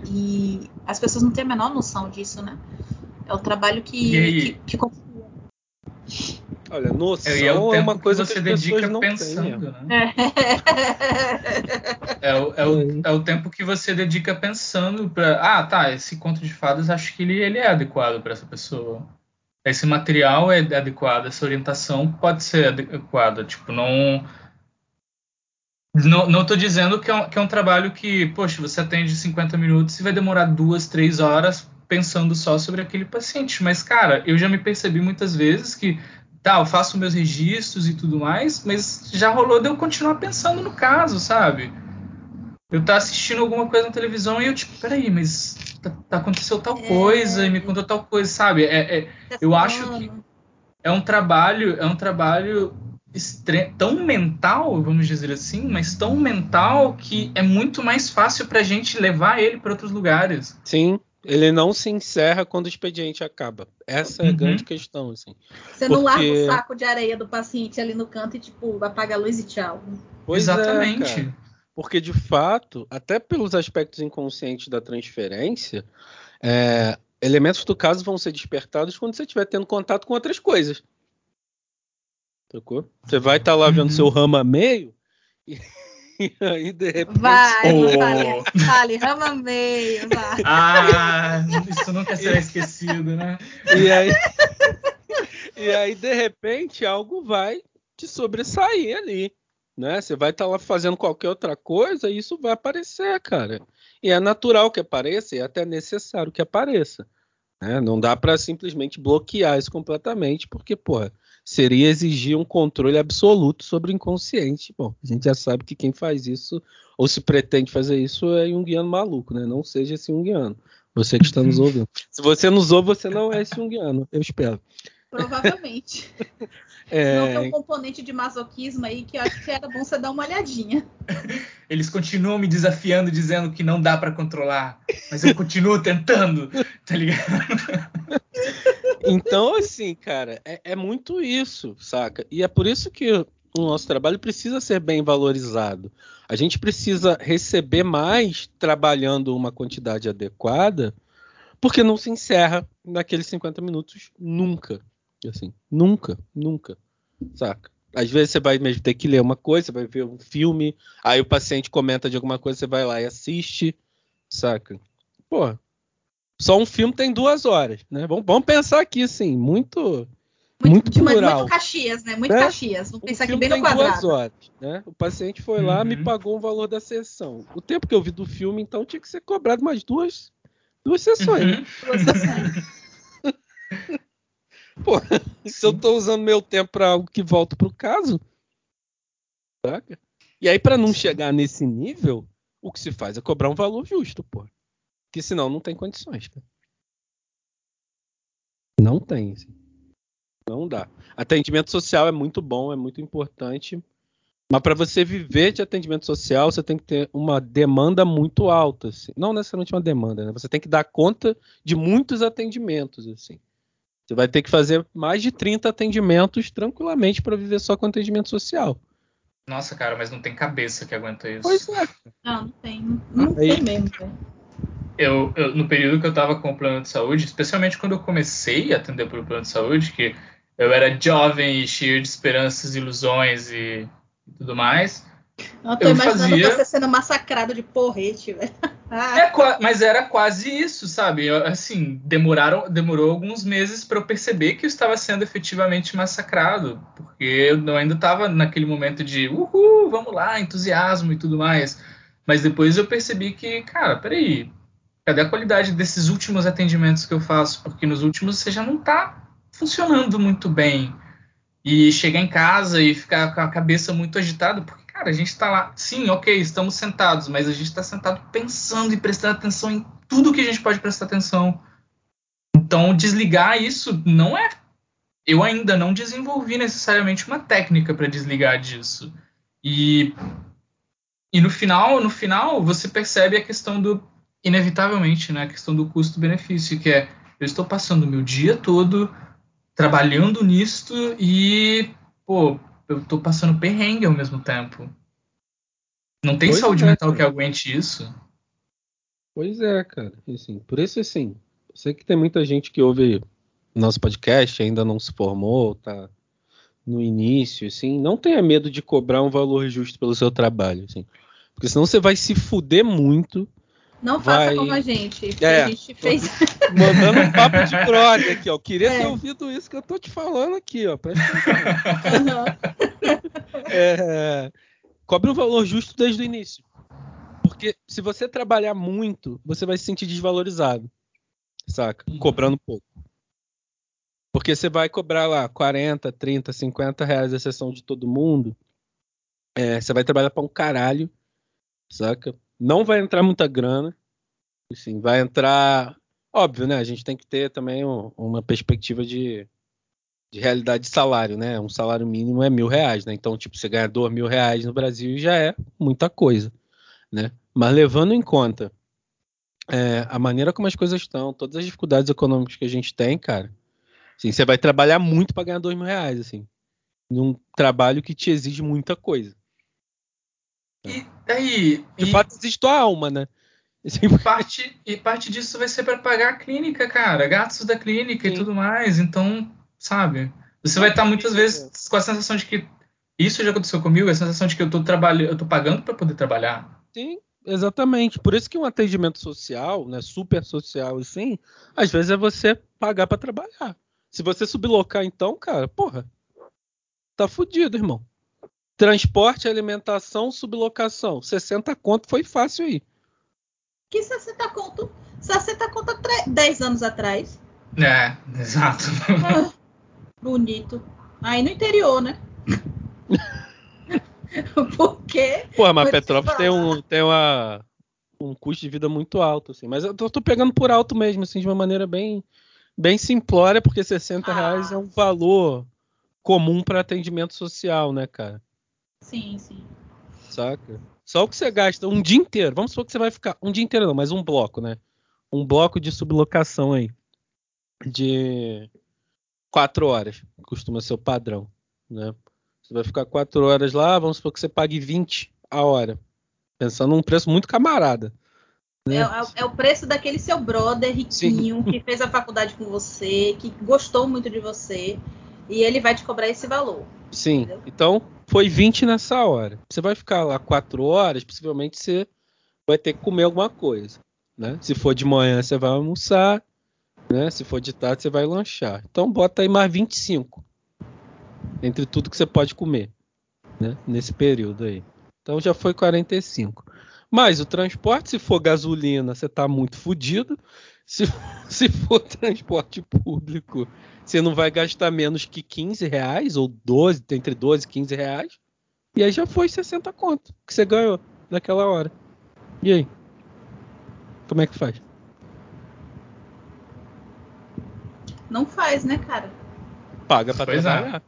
B: E as pessoas não têm a menor noção disso, né? É o trabalho que, que, que
A: Olha, noção
C: é, é, o
A: é uma coisa
C: que
A: você
C: que
A: dedica
C: não
A: pensando,
C: têm, né? É, o, é, o, é o tempo que você dedica pensando para, ah, tá, esse conto de fadas acho que ele, ele é adequado para essa pessoa. Esse material é adequado, essa orientação pode ser adequada, tipo, não não, tô dizendo que é, um, que é um trabalho que, poxa, você atende 50 minutos e vai demorar duas, três horas pensando só sobre aquele paciente. Mas, cara, eu já me percebi muitas vezes que tá, eu faço meus registros e tudo mais, mas já rolou de eu continuar pensando no caso, sabe? Eu tá assistindo alguma coisa na televisão e eu, tipo, peraí, mas tá, tá aconteceu tal coisa, e me contou tal coisa, sabe? É, é, eu acho que é um trabalho, é um trabalho extre- tão mental, vamos dizer assim, mas tão mental que é muito mais fácil pra gente levar ele para outros lugares.
A: Sim, ele não se encerra quando o expediente acaba. Essa é a
C: Uhum.
A: grande questão, assim.
B: Você não larga
A: Porque-
B: o saco de areia do paciente ali no canto e, tipo, apaga a luz e tchau.
A: Pois é,
C: Exatamente.
A: cara. Porque, de fato, até pelos aspectos inconscientes da transferência, é, elementos do caso vão ser despertados quando você estiver tendo contato com outras coisas. Sacou? Você vai estar lá vendo
C: Uhum.
A: seu rama meio e, [laughs] e aí, de repente.
B: Vai,
C: Oh.
B: fale, fale, rama meio, vai.
C: Ah, isso nunca será esquecido, né?
A: E aí, [laughs] e aí, de repente, algo vai te sobressair ali. Né? Você vai estar lá fazendo qualquer outra coisa e isso vai aparecer, cara. E é natural que apareça e é até necessário que apareça. Né? Não dá para simplesmente bloquear isso completamente, porque, porra, seria exigir um controle absoluto sobre o inconsciente. Bom, a gente já sabe que quem faz isso, ou se pretende fazer isso, é Jungiano maluco, né? Não seja esse Jungiano. Você que está nos [laughs] ouvindo. Se você nos ouve, você não é esse Jungiano, eu espero.
B: Provavelmente. [laughs] É... Não tem um componente de masoquismo aí que eu acho que era bom você dar uma olhadinha.
C: Eles continuam me desafiando, dizendo que não dá para controlar, mas eu continuo tentando, tá ligado?
A: Então, assim, cara, é, é muito isso, saca? E é por isso que o nosso trabalho precisa ser bem valorizado. A gente precisa receber mais trabalhando uma quantidade adequada, porque não se encerra naqueles 50 minutos nunca. Assim, nunca, nunca. Saca? Às vezes você vai mesmo ter que ler uma coisa, você vai ver um filme, aí o paciente comenta de alguma coisa, você vai lá e assiste, saca? Pô, só um filme tem duas horas, né? Vamos, vamos pensar aqui, assim, muito. Muito, muito plural.
B: Muito Caxias, né? Muito né? Caxias. Vamos pensar aqui bem no
A: quadrado. Duas horas, né? O paciente foi uhum. lá, me uhum. pagou o valor da sessão. O tempo que eu vi do filme, então, tinha que ser cobrado mais duas, duas sessões. Uhum. Né? Duas sessões. [laughs] Pô, [laughs] se eu tô usando meu tempo para algo que volta pro caso, saca? E aí, para não chegar nesse nível, o que se faz é cobrar um valor justo, pô. Porque senão não tem condições, cara. Não tem, assim. Não dá. Atendimento social é muito bom, é muito importante. Mas para você viver de atendimento social, você tem que ter uma demanda muito alta. Assim. Não necessariamente uma demanda, né? Você tem que dar conta de muitos atendimentos, assim. Você vai ter que fazer mais de 30 atendimentos tranquilamente para viver só com atendimento social.
C: Nossa, cara, mas não tem cabeça que aguenta isso.
B: Pois é. Não, não tem. Não Aí... tem mesmo.
C: Eu, eu, no período que eu estava com o plano de saúde, especialmente quando eu comecei a atender pelo plano de saúde, que eu era jovem e cheio de esperanças, ilusões e, tudo mais.
B: Eu tô eu imaginando fazia... você sendo massacrado de porrete, velho.
C: É, mas era quase isso, sabe? Assim, demoraram, demorou alguns meses para eu perceber que eu estava sendo efetivamente massacrado, porque eu ainda estava naquele momento de uhul, vamos lá, entusiasmo e tudo mais. Mas depois eu percebi que, cara, peraí, cadê a qualidade desses últimos atendimentos que eu faço? Porque nos últimos você já não está funcionando muito bem. E chegar em casa e ficar com a cabeça muito agitada, porque Cara, a gente está lá, sim, ok, estamos sentados, mas a gente está sentado pensando e prestando atenção em tudo que a gente pode prestar atenção. Então, desligar isso não é. Eu ainda não desenvolvi necessariamente uma técnica para desligar disso. E, e no final, no final, você percebe a questão do inevitavelmente, né, a questão do custo-benefício, que é eu estou passando o meu dia todo trabalhando nisto e pô, eu tô passando perrengue ao mesmo tempo. Não tem pois saúde é, mental cara. que aguente isso.
A: Pois é, cara. Assim, por isso, assim, eu sei que tem muita gente que ouve nosso podcast, ainda não se formou, tá no início, assim, não tenha medo de cobrar um valor justo pelo seu trabalho, assim. Porque senão você vai se fuder muito
B: não vai... faça como a gente. É, a gente fez. [laughs]
A: Mandando um papo de brother aqui, ó. Queria é. ter ouvido isso que eu tô te falando aqui, ó. Presta atenção. Uhum. É, cobre um valor justo desde o início. Porque se você trabalhar muito, você vai se sentir desvalorizado. Saca? Uhum. Cobrando pouco. Porque você vai cobrar lá 40, 30, 50 reais a sessão de todo mundo. É, você vai trabalhar para um caralho. Saca? Não vai entrar muita grana. Assim, vai entrar. Óbvio, né? A gente tem que ter também um, uma perspectiva de, de realidade de salário, né? Um salário mínimo é mil reais, né? Então, tipo, você ganha dois mil reais no Brasil já é muita coisa, né? Mas levando em conta é, a maneira como as coisas estão, todas as dificuldades econômicas que a gente tem, cara, assim, você vai trabalhar muito para ganhar dois mil reais, assim, num trabalho que te exige muita coisa.
C: E aí.
A: De e... fato, existe tua alma, né?
C: E [laughs] parte, e parte disso vai ser para pagar a clínica, cara, gastos da clínica Sim. e tudo mais. Então, sabe? Você vai estar muitas vezes com a sensação de que isso já aconteceu comigo, a sensação de que eu estou trabalhando, eu tô pagando para poder trabalhar.
A: Sim, exatamente. Por isso que um atendimento social, né, super social assim, às vezes é você pagar para trabalhar. Se você sublocar então, cara, porra, tá fudido, irmão. Transporte, alimentação, sublocação. 60 conto foi fácil aí.
B: Que 60 conto? 60 conto há 10 anos atrás.
C: É, exato. Ah,
B: bonito. Aí no interior, né? [laughs] Porque.
A: Pô, mas Petrópolis tem, um, tem uma, um custo de vida muito alto, assim. Mas eu tô, tô, pegando por alto mesmo, assim, de uma maneira bem, bem simplória, porque 60 ah. reais é um valor comum para atendimento social, né, cara?
B: Sim, sim.
A: Saca? Só o que você gasta um dia inteiro. Vamos supor que você vai ficar um dia inteiro, não, mas um bloco, né? Um bloco de sublocação aí. De quatro horas. Costuma ser o padrão, né? Você vai ficar quatro horas lá, vamos supor que você pague 20 a hora. Pensando num preço muito camarada.
B: Né? É, é, é, o preço daquele seu brother riquinho Sim. que fez a faculdade com você, que gostou muito de você, e ele vai te cobrar esse valor.
A: Sim. Entendeu? Então, foi 20 nessa hora. Você vai ficar lá 4 horas, possivelmente você vai ter que comer alguma coisa. Né? Se for de manhã, você vai almoçar. Né? Se for de tarde, você vai lanchar. Então, bota aí mais 25. Entre tudo que você pode comer. Né? Nesse período aí. Então, já foi 45. Mas o transporte, se for gasolina, você está muito fodido. Se, [laughs] se for transporte público, você não vai gastar menos que 15 reais, ou 12, entre 12 e 15 reais. E aí já foi 60 conto que você ganhou naquela hora. E aí? Como é que faz?
B: Não faz, né, cara?
A: Paga pra pois é. trabalhar.
C: É.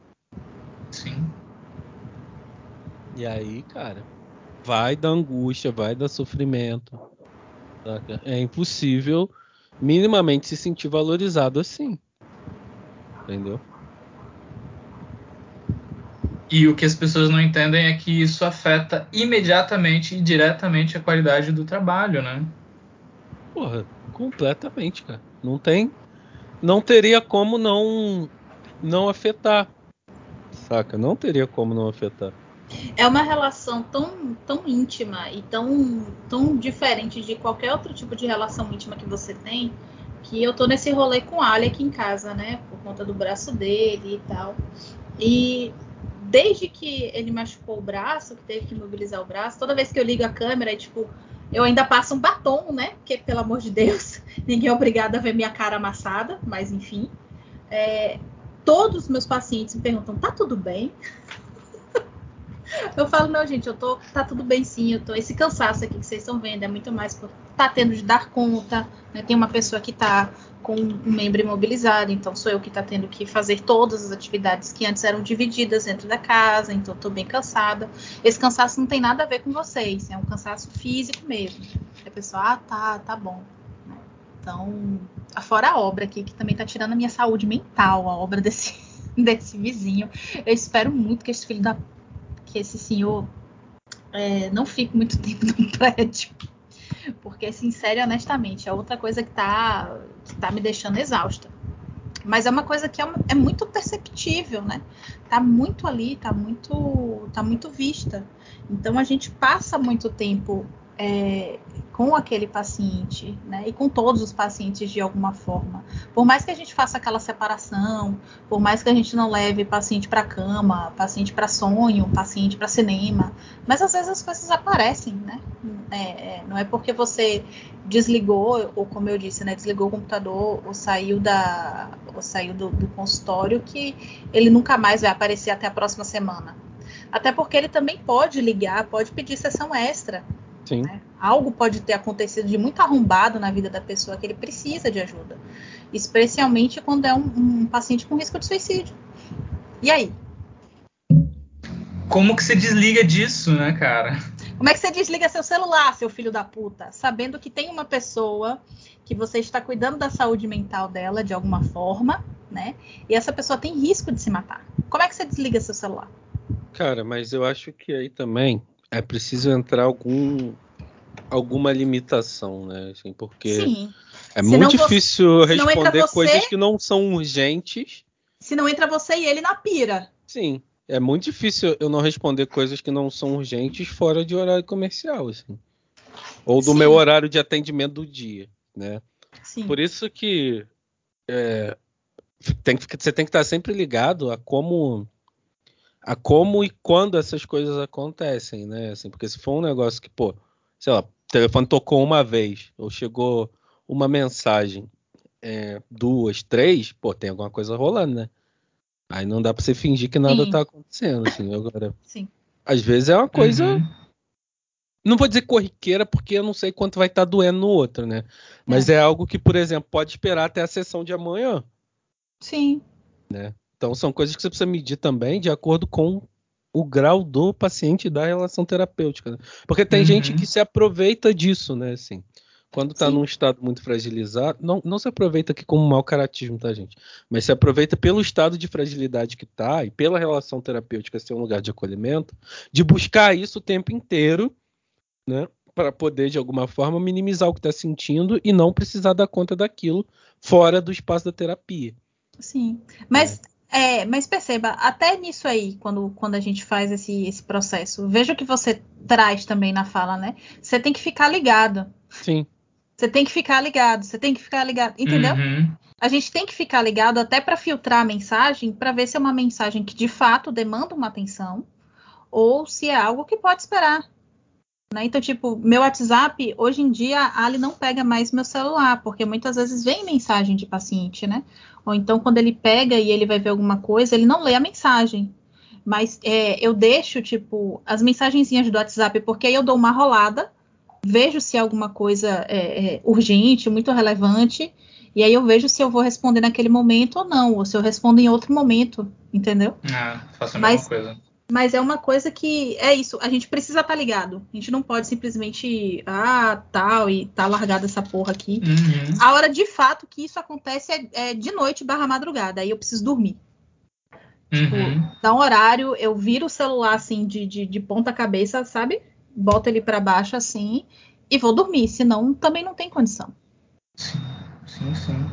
C: Sim.
A: E aí, cara, vai dar angústia, vai dar sofrimento. Saca? É impossível minimamente se sentir valorizado assim. Entendeu?
C: E o que as pessoas não entendem é que isso afeta imediatamente e diretamente a qualidade do trabalho, né?
A: Porra, completamente, cara. Não tem. Não teria como não não afetar. Saca? Não teria como não afetar.
B: É uma relação tão, tão íntima e tão, tão diferente de qualquer outro tipo de relação íntima que você tem que eu tô nesse rolê com o Ali aqui em casa, né? Por conta do braço dele e tal. E desde que ele machucou o braço, que teve que mobilizar o braço, toda vez que eu ligo a câmera, tipo, eu ainda passo um batom, né? Porque, pelo amor de Deus, [laughs] ninguém é obrigado a ver minha cara amassada, mas enfim. É, todos os meus pacientes me perguntam: tá tudo bem? Eu falo, não, gente, eu tô. Tá tudo bem sim, eu tô. Esse cansaço aqui que vocês estão vendo é muito mais por tá tendo de dar conta. Né? Tem uma pessoa que tá com um membro imobilizado, então sou eu que tá tendo que fazer todas as atividades que antes eram divididas dentro da casa, então tô bem cansada. Esse cansaço não tem nada a ver com vocês, é um cansaço físico mesmo. A pessoa, ah, tá, tá bom. Então, fora a obra aqui, que também tá tirando a minha saúde mental, a obra desse, [laughs] desse vizinho. Eu espero muito que esse filho da que esse senhor é, não fique muito [laughs] tempo no prédio. Porque, sincero e honestamente, é outra coisa que está que tá me deixando exausta. Mas é uma coisa que é, é, muito perceptível, né? Tá muito ali, tá muito, tá muito vista. Então a gente passa muito tempo é, com aquele paciente, né? E com todos os pacientes de alguma forma. Por mais que a gente faça aquela separação, por mais que a gente não leve paciente para cama, paciente para sonho, paciente para cinema, mas às vezes as coisas aparecem, né? É, é, não é porque você desligou, ou como eu disse, né? Desligou o computador ou saiu da, ou saiu do, do consultório que ele nunca mais vai aparecer até a próxima semana. Até porque ele também pode ligar, pode pedir sessão extra
A: Sim. Né?
B: Algo pode ter acontecido de muito arrombado na vida da pessoa que ele precisa de ajuda. Especialmente quando é um, um paciente com risco de suicídio. E aí?
C: Como que você desliga disso, né, cara?
B: Como é que você desliga seu celular, seu filho da puta? Sabendo que tem uma pessoa que você está cuidando da saúde mental dela de alguma forma, né? E essa pessoa tem risco de se matar. Como é que você desliga seu celular?
A: Cara, mas eu acho que aí também é preciso entrar algum alguma limitação, né? Assim, porque Sim. é se muito difícil você, responder você, coisas que não são urgentes.
B: Se não entra você e ele na pira.
A: Sim. É muito difícil eu não responder coisas que não são urgentes fora de horário comercial, assim. Ou do Sim. meu horário de atendimento do dia, né? Sim. Por isso que é, tem, você tem que estar sempre ligado a como a como e quando essas coisas acontecem, né? Assim, porque se for um negócio que, pô, sei lá, o telefone tocou uma vez, ou chegou uma mensagem, é, duas, três, pô, tem alguma coisa rolando, né? Aí não dá pra você fingir que nada Sim. tá acontecendo, assim, agora.
B: Sim.
A: Às vezes é uma coisa. Uhum. não vou dizer corriqueira porque eu não sei quanto vai estar tá doendo no outro, né? Mas é. é. algo que, por exemplo, pode esperar até a sessão de amanhã.
B: Sim.
A: Né? Então são coisas que você precisa medir também de acordo com o grau do paciente da relação terapêutica. Né? Porque tem uhum. gente que se aproveita disso, né? Assim, quando está num estado muito fragilizado, não, não se aproveita aqui como mau caratismo, tá, gente? Mas se aproveita pelo estado de fragilidade que está e pela relação terapêutica ser um lugar de acolhimento, de buscar isso o tempo inteiro né? Para poder, de alguma forma, minimizar o que está sentindo e não precisar dar conta daquilo fora do espaço da terapia.
B: Sim. Mas, é. Mas perceba, até nisso aí, quando, quando a gente faz esse, esse processo, veja o que você traz também na fala, né? Você tem que ficar ligado.
A: Sim.
B: Você tem que ficar ligado, você tem que ficar ligado, entendeu? Uhum. A gente tem que ficar ligado até para filtrar a mensagem, para ver se é uma mensagem que de fato demanda uma atenção ou se é algo que pode esperar. Né? Então, tipo, meu WhatsApp, hoje em dia, a Ali não pega mais meu celular, porque muitas vezes vem mensagem de paciente, né? Ou então, quando ele pega e ele vai ver alguma coisa, ele não lê a mensagem. Mas é, eu deixo, tipo, as mensagenzinhas do WhatsApp, porque aí eu dou uma rolada, vejo se é alguma coisa é, é, urgente, muito relevante, e aí eu vejo se eu vou responder naquele momento ou não, ou se eu respondo em outro momento, entendeu?
C: Ah, faço a mesma Mas, coisa.
B: Mas é uma coisa que é isso, a gente precisa estar tá ligado. A gente não pode simplesmente, ah, tal, e tá largada essa porra aqui. Uhum. A hora de fato que isso acontece é, é de noite barra madrugada, aí eu preciso dormir. Tipo, uhum. Tipo, dá um horário, eu viro o celular assim de, de, de ponta cabeça, sabe? Boto ele para baixo assim e vou dormir, senão também não tem condição.
C: Sim, sim, sim.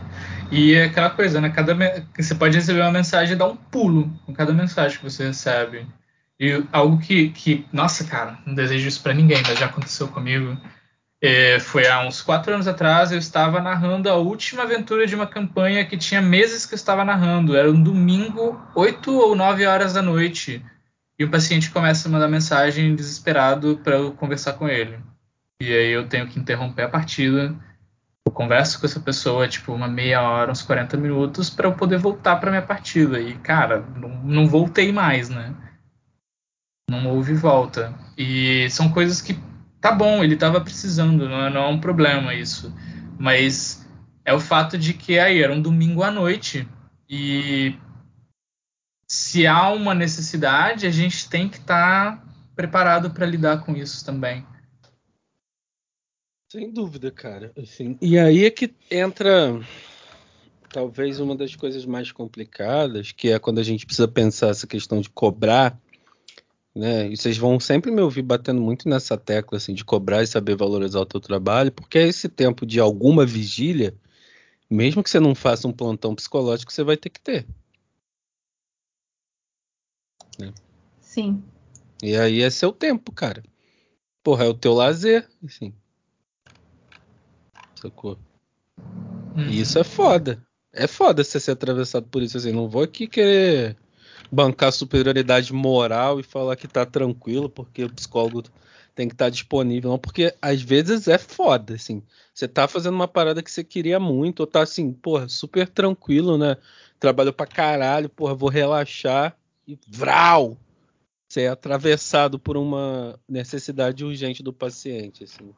C: E é aquela coisa, né? Cada, você pode receber uma mensagem e dar um pulo com cada mensagem que você recebe. E algo que, que nossa, cara, não desejo isso para ninguém, mas já aconteceu comigo. É, foi há uns quatro anos atrás, eu estava narrando a última aventura de uma campanha que tinha meses que eu estava narrando. Era um domingo, 8 ou 9 horas da noite. E um paciente começa a mandar mensagem desesperado para eu conversar com ele. E aí eu tenho que interromper a partida. Eu converso com essa pessoa, tipo, uma meia hora, uns 40 minutos, para eu poder voltar para minha partida. E, cara, não, não voltei mais, né? Não houve volta. E são coisas que tá bom, ele estava precisando, não é, não é, um problema isso. Mas é o fato de que aí era um domingo à noite e se há uma necessidade, a gente tem que estar tá preparado para lidar com isso também.
A: Sem dúvida, cara. Assim, e aí é que entra talvez uma das coisas mais complicadas, que é quando a gente precisa pensar essa questão de cobrar né? E vocês vão sempre me ouvir batendo muito nessa tecla assim de cobrar e saber valorizar o teu trabalho, porque é esse tempo de alguma vigília, mesmo que você não faça um plantão psicológico, você vai ter que ter.
B: Né? Sim.
A: E aí é seu tempo, cara. Porra, é o teu lazer, assim. Sacou? Hum. E isso é foda. É foda você ser atravessado por isso assim. Não vou aqui querer bancar superioridade moral e falar que tá tranquilo, porque o psicólogo tem que estar tá disponível, não, porque às vezes é foda, assim. Você tá fazendo uma parada que você queria muito, ou tá assim, porra, super tranquilo, né? Trabalhou pra caralho, porra, vou relaxar e vral! Você é atravessado por uma necessidade urgente do paciente, assim.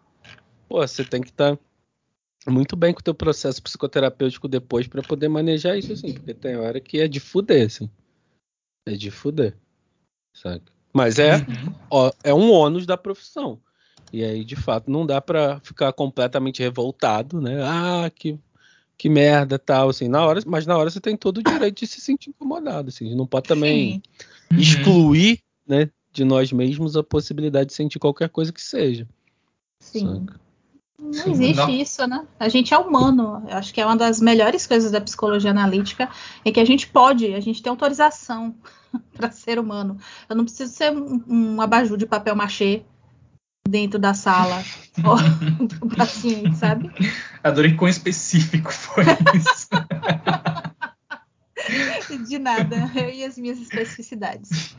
A: Pô, você tem que estar tá muito bem com o teu processo psicoterapêutico depois para poder manejar isso, assim, porque tem hora que é de fuder, assim. É de fuder. Saca? Mas é, uhum. ó, é um ônus da profissão. E aí, de fato, não dá para ficar completamente revoltado, né? Ah, que, que merda, tal, assim. Na hora, mas na hora você tem todo o direito de se sentir incomodado, assim. Não pode também uhum. excluir, né, de nós mesmos a possibilidade de sentir qualquer coisa que seja.
B: Sim. Saca? Não existe não. isso, né? A gente é humano. Eu acho que é uma das melhores coisas da psicologia analítica é que a gente pode, a gente tem autorização [laughs] para ser humano. Eu não preciso ser um, um abajur de papel machê dentro da sala [laughs] do paciente, sabe?
C: Adorei quão específico foi isso. [laughs]
B: de nada. Eu e as minhas especificidades.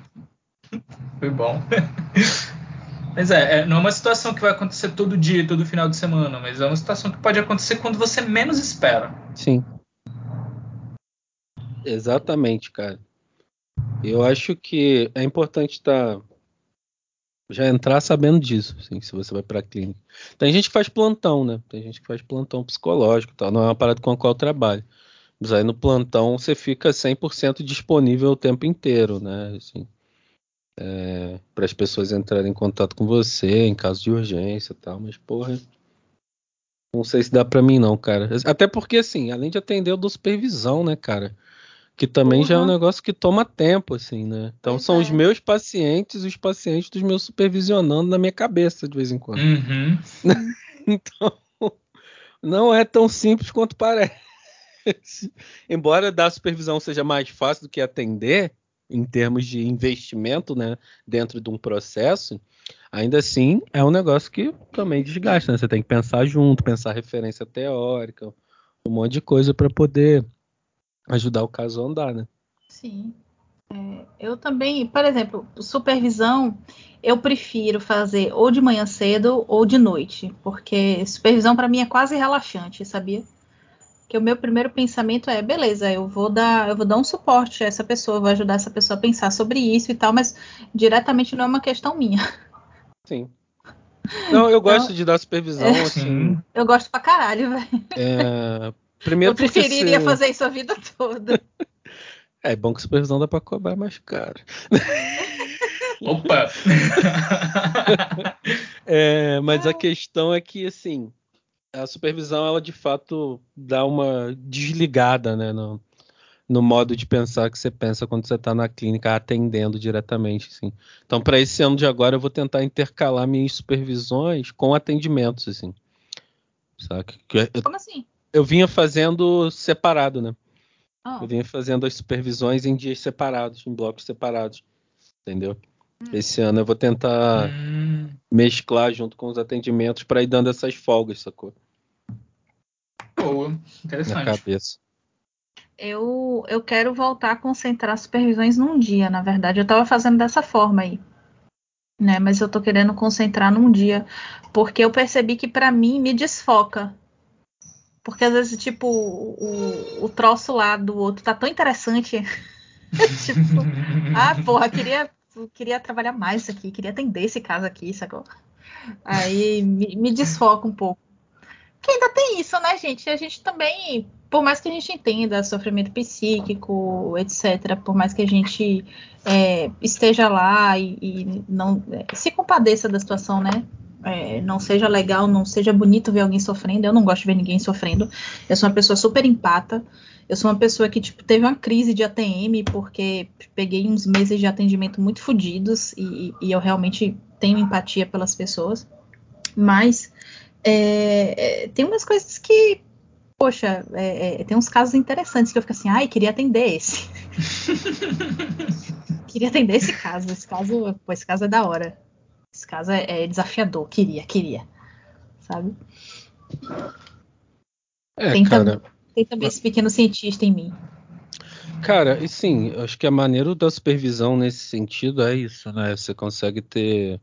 C: Foi bom. Mas é, é, não é uma situação que vai acontecer todo dia, todo final de semana, mas é uma situação que pode acontecer quando você menos espera.
A: Sim. Exatamente, cara. Eu acho que é importante estar tá Já entrar sabendo disso, assim, se você vai para a clínica. Tem gente que faz plantão, né? Tem gente que faz plantão psicológico, tal. não é uma parada com a qual eu trabalho. Mas aí no plantão você fica 100% disponível o tempo inteiro, né? Assim, é, para as pessoas entrarem em contato com você em caso de urgência e tal. Mas, porra, não sei se dá para mim não, cara. Até porque, assim, além de atender, eu dou supervisão, né, cara? Que também uhum. já é um negócio que toma tempo, assim, né? Então pois são é. os meus pacientes e os pacientes dos meus supervisionando na minha cabeça de vez em quando.
C: Uhum. [laughs]
A: então, não é tão simples quanto parece. Embora dar supervisão seja mais fácil do que atender, em termos de investimento, né, dentro de um processo, ainda assim é um negócio que também desgasta, né? Você tem que pensar junto, pensar referência teórica, um monte de coisa para poder ajudar o caso a andar, né?
B: Sim. É, eu também, por exemplo, supervisão, eu prefiro fazer ou de manhã cedo ou de noite, porque supervisão para mim é quase relaxante, sabia? Que o meu primeiro pensamento é, beleza, eu vou dar, eu vou dar um suporte a essa pessoa, vou ajudar essa pessoa a pensar sobre isso e tal, mas diretamente não é uma questão minha.
A: Sim. Não, eu gosto então, de dar supervisão, é, assim.
B: Eu gosto pra caralho, velho.
A: É, Primeiro
B: eu preferiria você... fazer isso a vida toda.
A: É bom que supervisão dá para cobrar mais caro. [laughs]
C: Opa! [laughs]
A: é, mas a questão é que, assim, a supervisão, ela de fato dá uma desligada, né, no, no modo de pensar que você pensa quando você está na clínica atendendo diretamente, assim. Então, para esse ano de agora, eu vou tentar intercalar minhas supervisões com atendimentos, assim. Saca?
B: Como assim?
A: eu vinha fazendo separado, né? Oh. Eu vinha fazendo as supervisões em dias separados, em blocos separados. Entendeu? Esse ano eu vou tentar hum. mesclar junto com os atendimentos para ir dando essas folgas, sacou?
C: Boa, interessante.
A: Na cabeça.
B: Eu, eu quero voltar a concentrar supervisões num dia, na verdade. Eu estava fazendo dessa forma aí. Né, mas eu tô querendo concentrar num dia, porque eu percebi que para mim me desfoca porque às vezes, tipo, o, o troço lá do outro tá tão interessante. [laughs] tipo, ah, porra, queria, queria trabalhar mais aqui, queria atender esse caso aqui, sacou? Aí me, me desfoca um pouco. Que ainda tem isso, né, gente? A gente também, por mais que a gente entenda sofrimento psíquico, etc., por mais que a gente é, esteja lá e, e não é, se compadeça da situação, né? é, não seja legal, não seja bonito ver alguém sofrendo. Eu não gosto de ver ninguém sofrendo. Eu sou uma pessoa super empata. Eu sou uma pessoa que tipo, teve uma crise de ATM porque peguei uns meses de atendimento muito fodidos e, e, eu realmente tenho empatia pelas pessoas. Mas é, é, tem umas coisas que, poxa, é, é, tem uns casos interessantes que eu fico assim, ai, queria atender esse. [laughs] queria atender esse caso. Esse caso, pô, esse caso é da hora. Esse caso é, é desafiador. Queria, queria. Sabe?
A: É, tem, cara.
B: Também, tem também esse pequeno cientista em mim.
A: Cara, e sim, acho que a maneira da supervisão nesse sentido é isso, né? Você consegue ter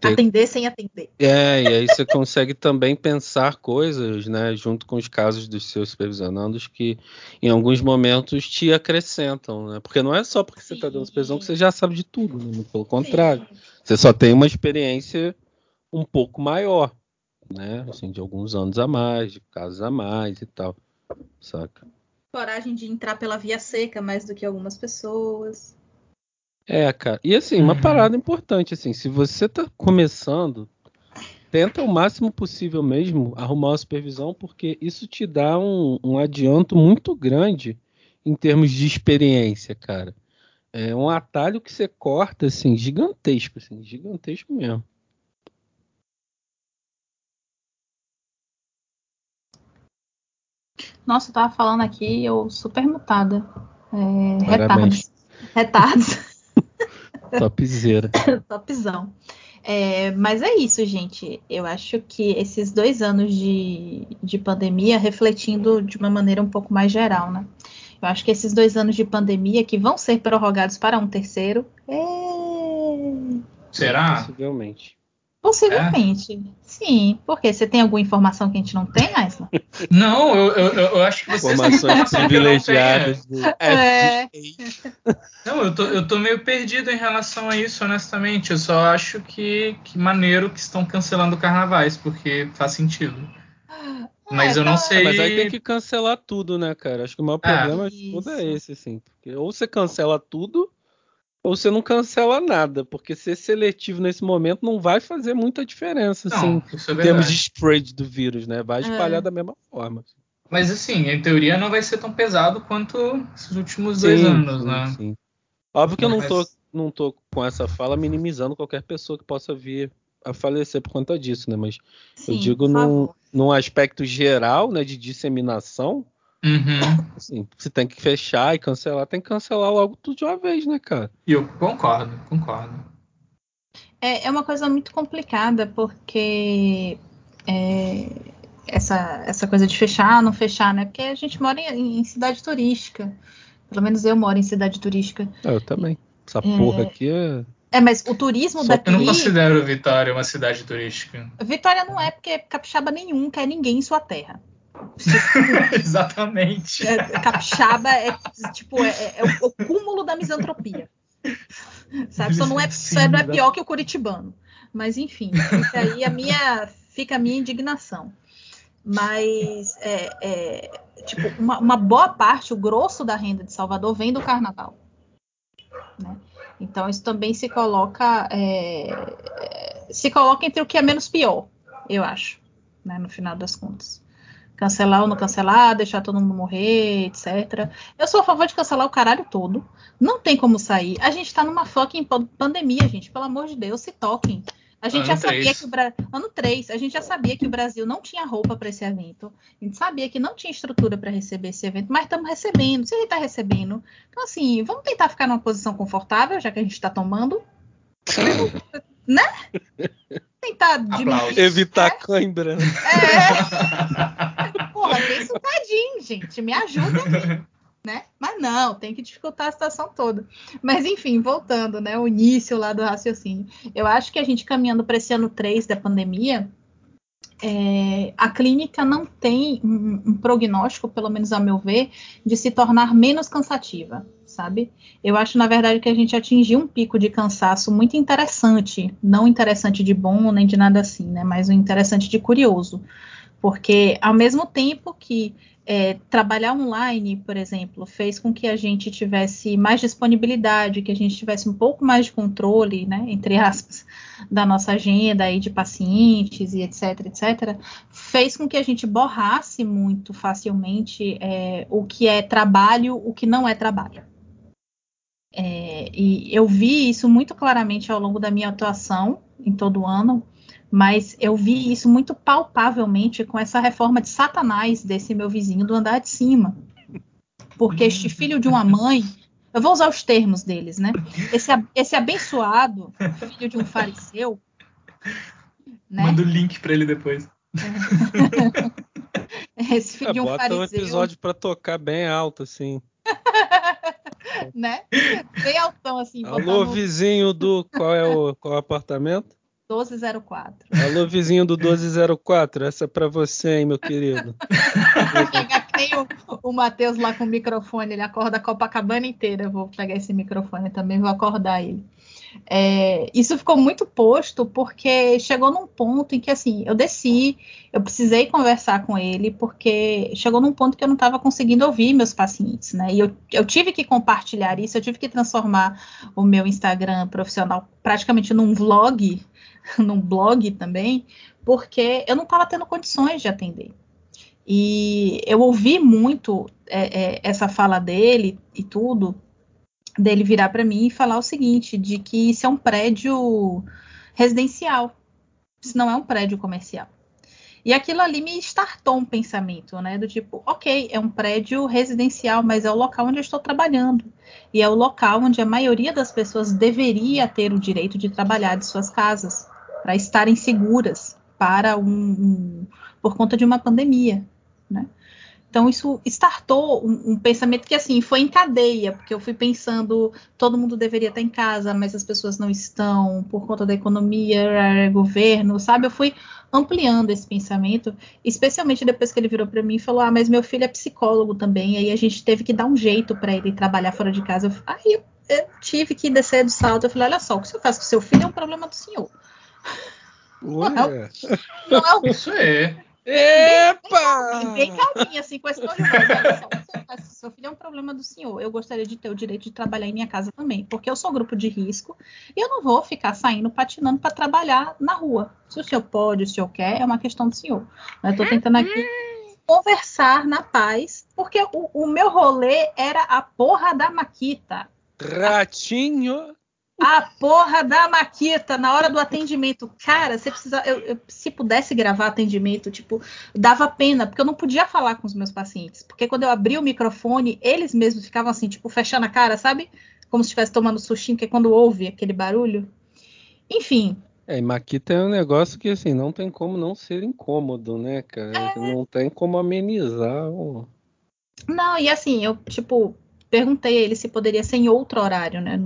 B: ter... Atender sem atender.
A: É, e aí você consegue também pensar coisas, né, junto com os casos dos seus supervisionandos que em alguns momentos te acrescentam, né? Porque não é só porque você está dando supervisão que você já sabe de tudo, né? pelo contrário. Sim. Você só tem uma experiência um pouco maior, né? Assim, de alguns anos a mais, de casos a mais e tal, saca?
B: Coragem de entrar pela via seca mais do que algumas pessoas.
A: É, cara. E assim, uma uhum. parada importante, assim, se você tá começando, tenta o máximo possível mesmo arrumar uma supervisão, porque isso te dá um, um adianto muito grande em termos de experiência, cara. É um atalho que você corta, assim, gigantesco, assim, gigantesco mesmo.
B: Nossa, eu tava falando aqui, eu super mutada. É, retardos. Retardos. [laughs]
A: Topzera. [coughs]
B: Topzão. É, mas é isso, gente. Eu acho que esses dois anos de, de pandemia, refletindo de uma maneira um pouco mais geral, né? Eu acho que esses dois anos de pandemia, que vão ser prorrogados para um terceiro. É...
C: Será?
A: Possivelmente.
B: Possivelmente. É? Sim. Porque você tem alguma informação que a gente não tem, Aisla? [laughs]
C: Não, eu, eu, eu, acho que vocês
A: Informações [laughs] privilegiadas.
C: É. Não, eu tô, eu tô meio perdido em relação a isso, honestamente. Eu só acho que, que maneiro que estão cancelando carnavais, porque faz sentido. Mas é, eu não tá. sei.
A: Mas aí tem que cancelar tudo, né, cara? Acho que o maior é. problema de tudo é esse, assim. Porque ou você cancela tudo, ou você não cancela nada. Porque ser seletivo nesse momento não vai fazer muita diferença, não, assim, é em termos de spread do vírus, né? Vai espalhar é. da mesma forma.
C: Mas assim, em teoria não vai ser tão pesado quanto esses últimos dois sim, anos, sim, né? Sim.
A: Óbvio que eu não tô, não tô com essa fala minimizando qualquer pessoa que possa vir a falecer por conta disso, né? Mas Sim, eu digo num, num, aspecto geral, né, de disseminação,
C: uhum.
A: assim, se tem que fechar e cancelar, tem que cancelar logo tudo de uma vez, né, cara?
C: E eu concordo, concordo.
B: É, é uma coisa muito complicada, porque é, essa, essa coisa de fechar, não fechar, né? Porque a gente mora em, em cidade turística. Pelo menos eu moro em cidade turística.
A: Eu também. Essa porra é. aqui é
B: é, mas o turismo Só daqui.
C: Eu não considero Vitória uma cidade turística.
B: Vitória não é porque capixaba nenhum quer ninguém em sua terra. [laughs]
C: Exatamente.
B: É, capixaba é tipo é, é, é, o, cúmulo da misantropia. Sabe? Só não é, só não é pior que o curitibano. Mas enfim, fica aí a minha, fica a minha indignação. Mas é, é tipo uma, uma boa parte, o grosso da renda de Salvador vem do Carnaval. Né? Então isso também se coloca é, se coloca entre o que é menos pior, eu acho, né, no final das contas. Cancelar ou não cancelar, deixar todo mundo morrer, etc. Eu sou a favor de cancelar o caralho todo. Não tem como sair. A gente tá numa fucking pandemia, gente. Pelo amor de Deus, se toquem. A gente ano já sabia 3. que o Bra... ano 3, a gente já sabia que o Brasil não tinha roupa para esse evento. A gente sabia que não tinha estrutura para receber esse evento, mas estamos recebendo. Se a gente está recebendo, então assim, vamos tentar ficar numa posição confortável, já que a gente está tomando, [laughs] né? Tentar
A: diminuir. Evitar é. cãibra. [laughs]
B: É. Tem sutadinho, gente. Me ajuda né? Mas não, tem que dificultar a situação toda. Mas enfim, voltando, né? O início lá do raciocínio. Eu acho que a gente caminhando para esse ano 3 da pandemia, é, a clínica não tem um, um, prognóstico, pelo menos a meu ver, de se tornar menos cansativa, sabe? Eu acho, na verdade, que a gente atingiu um pico de cansaço muito interessante, não interessante de bom nem de nada assim, né? Mas um interessante de curioso. Porque ao mesmo tempo que é, trabalhar online, por exemplo, fez com que a gente tivesse mais disponibilidade, que a gente tivesse um pouco mais de controle, né, entre aspas, [laughs] da nossa agenda aí de pacientes e etc, etc, fez com que a gente borrasse muito facilmente é, o que é trabalho, o que não é trabalho. É, e eu vi isso muito claramente ao longo da minha atuação em todo ano, mas eu vi isso muito palpavelmente com essa reforma de Satanás desse meu vizinho do andar de cima. Porque este filho de uma mãe, eu vou usar os termos deles, né? Esse, esse abençoado filho de um fariseu.
C: Né? Manda o link para ele depois. [laughs]
B: esse filho é, de um
A: bota
B: fariseu.
A: Bota um episódio para tocar bem alto, assim. [laughs]
B: né? Bem altão, assim.
A: Alô, no... vizinho do. Qual é o, qual é o apartamento?
B: 1204.
A: Alô, vizinho do 1204, essa é pra você, hein, meu querido.
B: pegar que nem o, o Matheus lá com o microfone, ele acorda a Copacabana inteira. Eu vou pegar esse microfone também, vou acordar ele. É, isso ficou muito posto porque chegou num ponto em que assim eu desci, eu precisei conversar com ele porque chegou num ponto que eu não estava conseguindo ouvir meus pacientes, né? E eu, eu tive que compartilhar isso, eu tive que transformar o meu Instagram profissional praticamente num vlog [laughs] num blog também, porque eu não estava tendo condições de atender. E eu ouvi muito é, é, essa fala dele e tudo, dele virar para mim e falar o seguinte, de que isso é um prédio residencial, isso não é um prédio comercial. E aquilo ali me startou um pensamento, né? Do tipo, ok, é um prédio residencial, mas é o local onde eu estou trabalhando. E é o local onde a maioria das pessoas deveria ter o direito de trabalhar de suas casas para estarem seguras para um, um, por conta de uma pandemia, né? Então isso startou um, um, pensamento que assim foi em cadeia, porque eu fui pensando todo mundo deveria estar em casa, mas as pessoas não estão por conta da economia, governo, sabe? Eu fui ampliando esse pensamento, especialmente depois que ele virou para mim e falou: "Ah, mas meu filho é psicólogo também". Aí a gente teve que dar um jeito para ele trabalhar fora de casa. Aí eu, eu, tive que descer do salto. Eu falei: "Olha só, o que você faz com seu filho é um problema do senhor".
A: Não é,
C: não é, Isso é.
A: Epa!
B: Bem, bem calminha, assim, com esse olho Olha só, seu filho é um problema do senhor. Eu gostaria de ter o direito de trabalhar em minha casa também, porque eu sou grupo de risco e eu não vou ficar saindo patinando para trabalhar na rua. Se o senhor pode, o senhor quer, é uma questão do senhor. Eu estou tentando aqui conversar na paz, porque o, o meu rolê era a porra da Maquita.
A: Ratinho
B: a porra da Maquita na hora do atendimento. Cara, você precisa. Eu, eu, se pudesse gravar atendimento, tipo, dava pena, porque eu não podia falar com os meus pacientes. Porque quando eu abri o microfone, eles mesmos ficavam assim, tipo, fechando a cara, sabe? Como se estivesse tomando sustinho, que é quando ouve aquele barulho. Enfim.
A: É, e Maquita é um negócio que, assim, não tem como não ser incômodo, né, cara? É... Não tem como amenizar. O...
B: Não, e assim, eu, tipo, perguntei a ele se poderia ser em outro horário, né?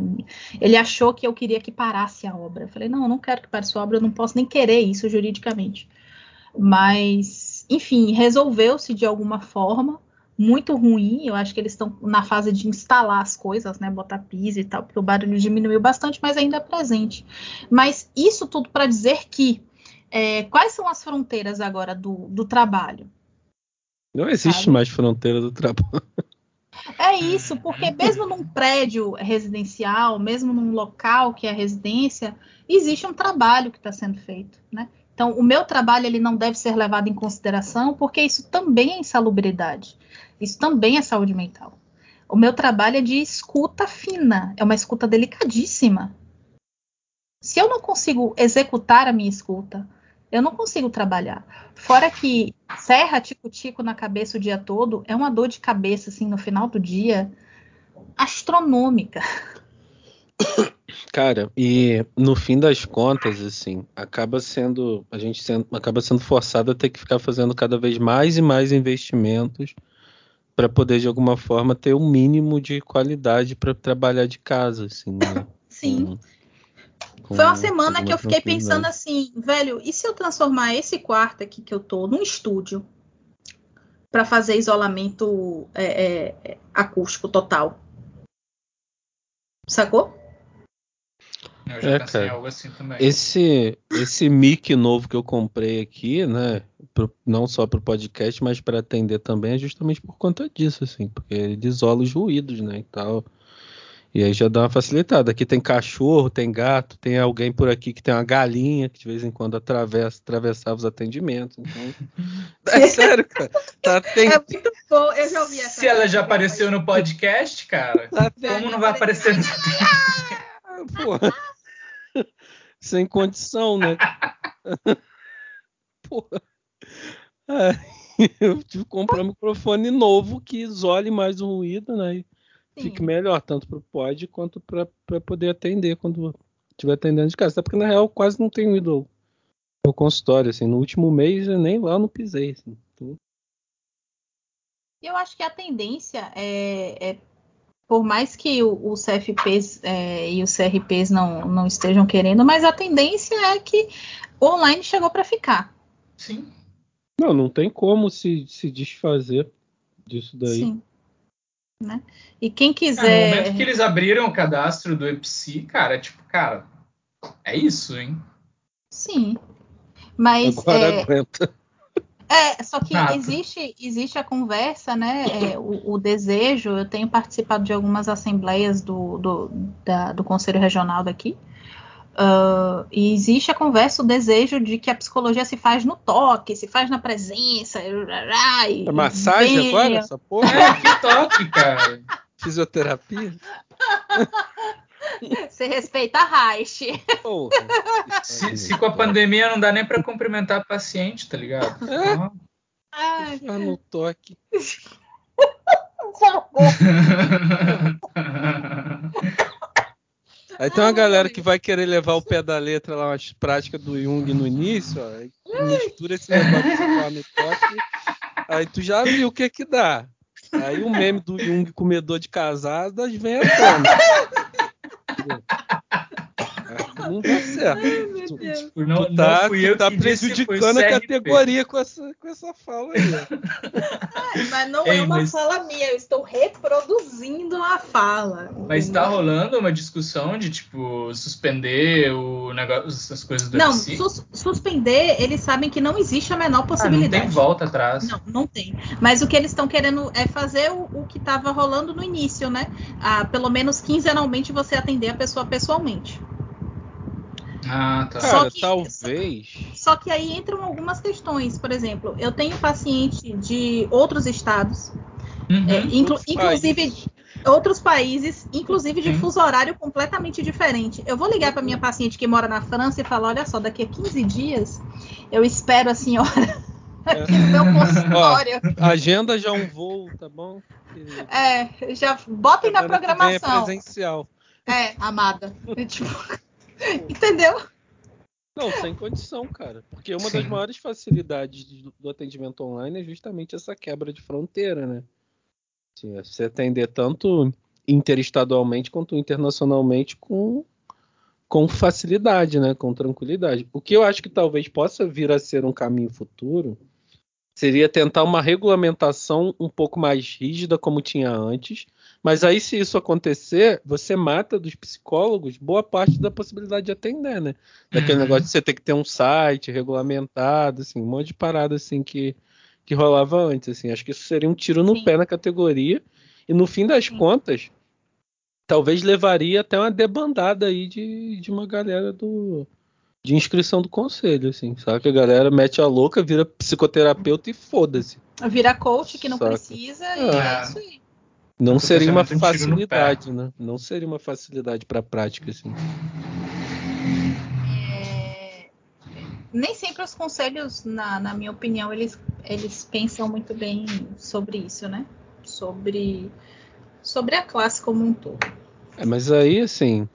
B: Ele achou que eu queria que parasse a obra. Eu falei, não, eu não quero que pare sua obra, eu não posso nem querer isso juridicamente. Mas, enfim, resolveu-se de alguma forma, muito ruim. Eu acho que eles estão na fase de instalar as coisas, né? Botar piso e tal, porque o barulho diminuiu bastante, mas ainda é presente. Mas isso tudo para dizer que é, quais são as fronteiras agora do, do trabalho?
A: Não existe sabe? mais fronteira do trabalho.
B: É isso, porque mesmo num prédio residencial, mesmo num local que é residência, existe um trabalho que está sendo feito, né? Então, o meu trabalho ele não deve ser levado em consideração, porque isso também é insalubridade, isso também é saúde mental. O meu trabalho é de escuta fina, é uma escuta delicadíssima. Se eu não consigo executar a minha escuta, eu não consigo trabalhar. Fora que serra tico-tico na cabeça o dia todo é uma dor de cabeça, assim, no final do dia, astronômica.
A: Cara, e no fim das contas, assim, acaba sendo. A gente sendo, acaba sendo forçado a ter que ficar fazendo cada vez mais e mais investimentos para poder, de alguma forma, ter o um mínimo de qualidade para trabalhar de casa, assim, né?
B: Sim. Uhum. Foi uma semana que eu fiquei pensando assim, velho, e se eu transformar esse quarto aqui que eu tô num estúdio para fazer isolamento é, é, acústico total? Sacou?
C: Eu já é, pensei cara, algo assim também.
A: Esse, esse mic novo que eu comprei aqui, né? Pro, não só para o podcast, mas para atender também, é justamente por conta disso, assim, porque ele isola os ruídos, né? E tal. E aí já dá uma facilitada. Aqui tem cachorro, tem gato, tem alguém por aqui que tem uma galinha que de vez em quando atravessa, atravessava os atendimentos. Então... [laughs] É sério, cara. Tá, tem...
B: É muito bom. Eu já ouvi essa.
C: Se ela já apareceu no podcast, cara, tá, como não vai aparecer no
A: Porra. [laughs] [laughs] Sem condição, né? Porra. eu tive que comprar um microfone novo que isole mais o ruído, né? Fique melhor, tanto para o pod quanto para poder atender quando estiver atendendo de casa. Até porque, na real, quase não tenho ido ao consultório. Assim, no último mês eu nem lá não pisei. Assim, então...
B: Eu acho que a tendência é, é por mais que o, o CFPs é, e os CRPs não, não estejam querendo, mas a tendência é que o online chegou para ficar.
C: Sim.
A: Não, não tem como se, se desfazer disso daí. Sim.
B: Né? E quem quiser. É,
C: no momento que eles abriram o cadastro do EPSI, cara, tipo, cara, é isso, hein?
B: Sim. Mas.
A: Agora é... aguenta. [laughs]
B: É, só que existe, existe a conversa, né? É, o, o, desejo. Eu tenho participado de algumas assembleias do, do, da, do Conselho Regional daqui. Uh, e existe a conversa, o desejo de que a psicologia se faz no toque, se faz na presença.
A: E, é massagem agora, essa porra?
C: É, que toque, cara.
A: Fisioterapia? [laughs]
B: Você respeita a Reich.
C: Se, se, com a pandemia não dá nem para cumprimentar paciente, tá ligado? É.
A: Ai, no toque. [laughs] [laughs] Aí tem uma galera que vai querer levar o pé da letra lá, umas práticas do Jung no início, ó, mistura esse negócio no toque, Aí tu já viu o que que dá. Aí o meme do Jung comedor de casadas vem à tona. [laughs] não dá certo. Ai, tu, tu, não, tu tá, não tu tá prejudicando a categoria com essa, com essa fala aí.
B: Ai, mas não é Ei, é uma mas... fala minha, eu estou reproduzindo a fala.
C: Mas está rolando uma discussão de, tipo, suspender o negócio, essas coisas do
B: Não, sus suspender, eles sabem que não existe a menor possibilidade.
C: Ah, não tem volta atrás.
B: Não, não tem. Mas o que eles estão querendo é fazer o, o que estava rolando no início, né? Ah, pelo menos quinzenalmente você atender a pessoa pessoalmente.
C: Ah, tá.
A: Cara, que, talvez.
B: Só, só, que aí entram algumas questões. Por exemplo, eu tenho paciente de outros estados, uhum, é, inclu, outros inclusive países. outros países, inclusive de fuso horário completamente diferente. Eu vou ligar para minha paciente que mora na França e falar: olha só, daqui a 15 dias eu espero a senhora. [laughs] Aqui no meu consultório.
A: Ó, agenda já um voo, tá bom?
B: É, já botem na programação.
A: É presencial.
B: É, amada. É, [laughs] tipo, [laughs] Entendeu?
A: Não, sem condição, cara. Porque uma Sim. das maiores facilidades do, do, atendimento online é justamente essa quebra de fronteira, né? Assim, é você atender tanto interestadualmente quanto internacionalmente com, com facilidade, né? Com tranquilidade. O que eu acho que talvez possa vir a ser um caminho futuro seria tentar uma regulamentação um pouco mais rígida, como tinha antes, mas aí, se isso acontecer, você mata dos psicólogos boa parte da possibilidade de atender, né? Daquele uhum. negócio de você ter que ter um site regulamentado, assim, um monte de parada assim que, que rolava antes. Assim. Acho que isso seria um tiro no Sim. pé na categoria. E no fim das Sim. contas, talvez levaria até uma debandada aí de, de uma galera do, de inscrição do conselho, assim, sabe? Que a galera mete a louca, vira psicoterapeuta e foda-se.
B: Vira coach que não saca? precisa e é. é isso aí.
A: Não seria uma facilidade, né? Não seria uma facilidade para a prática, assim.
B: É... Nem sempre os conselhos, na, na minha opinião, eles, eles pensam muito bem sobre isso, né? Sobre, sobre a classe como um todo.
A: É, mas aí, assim,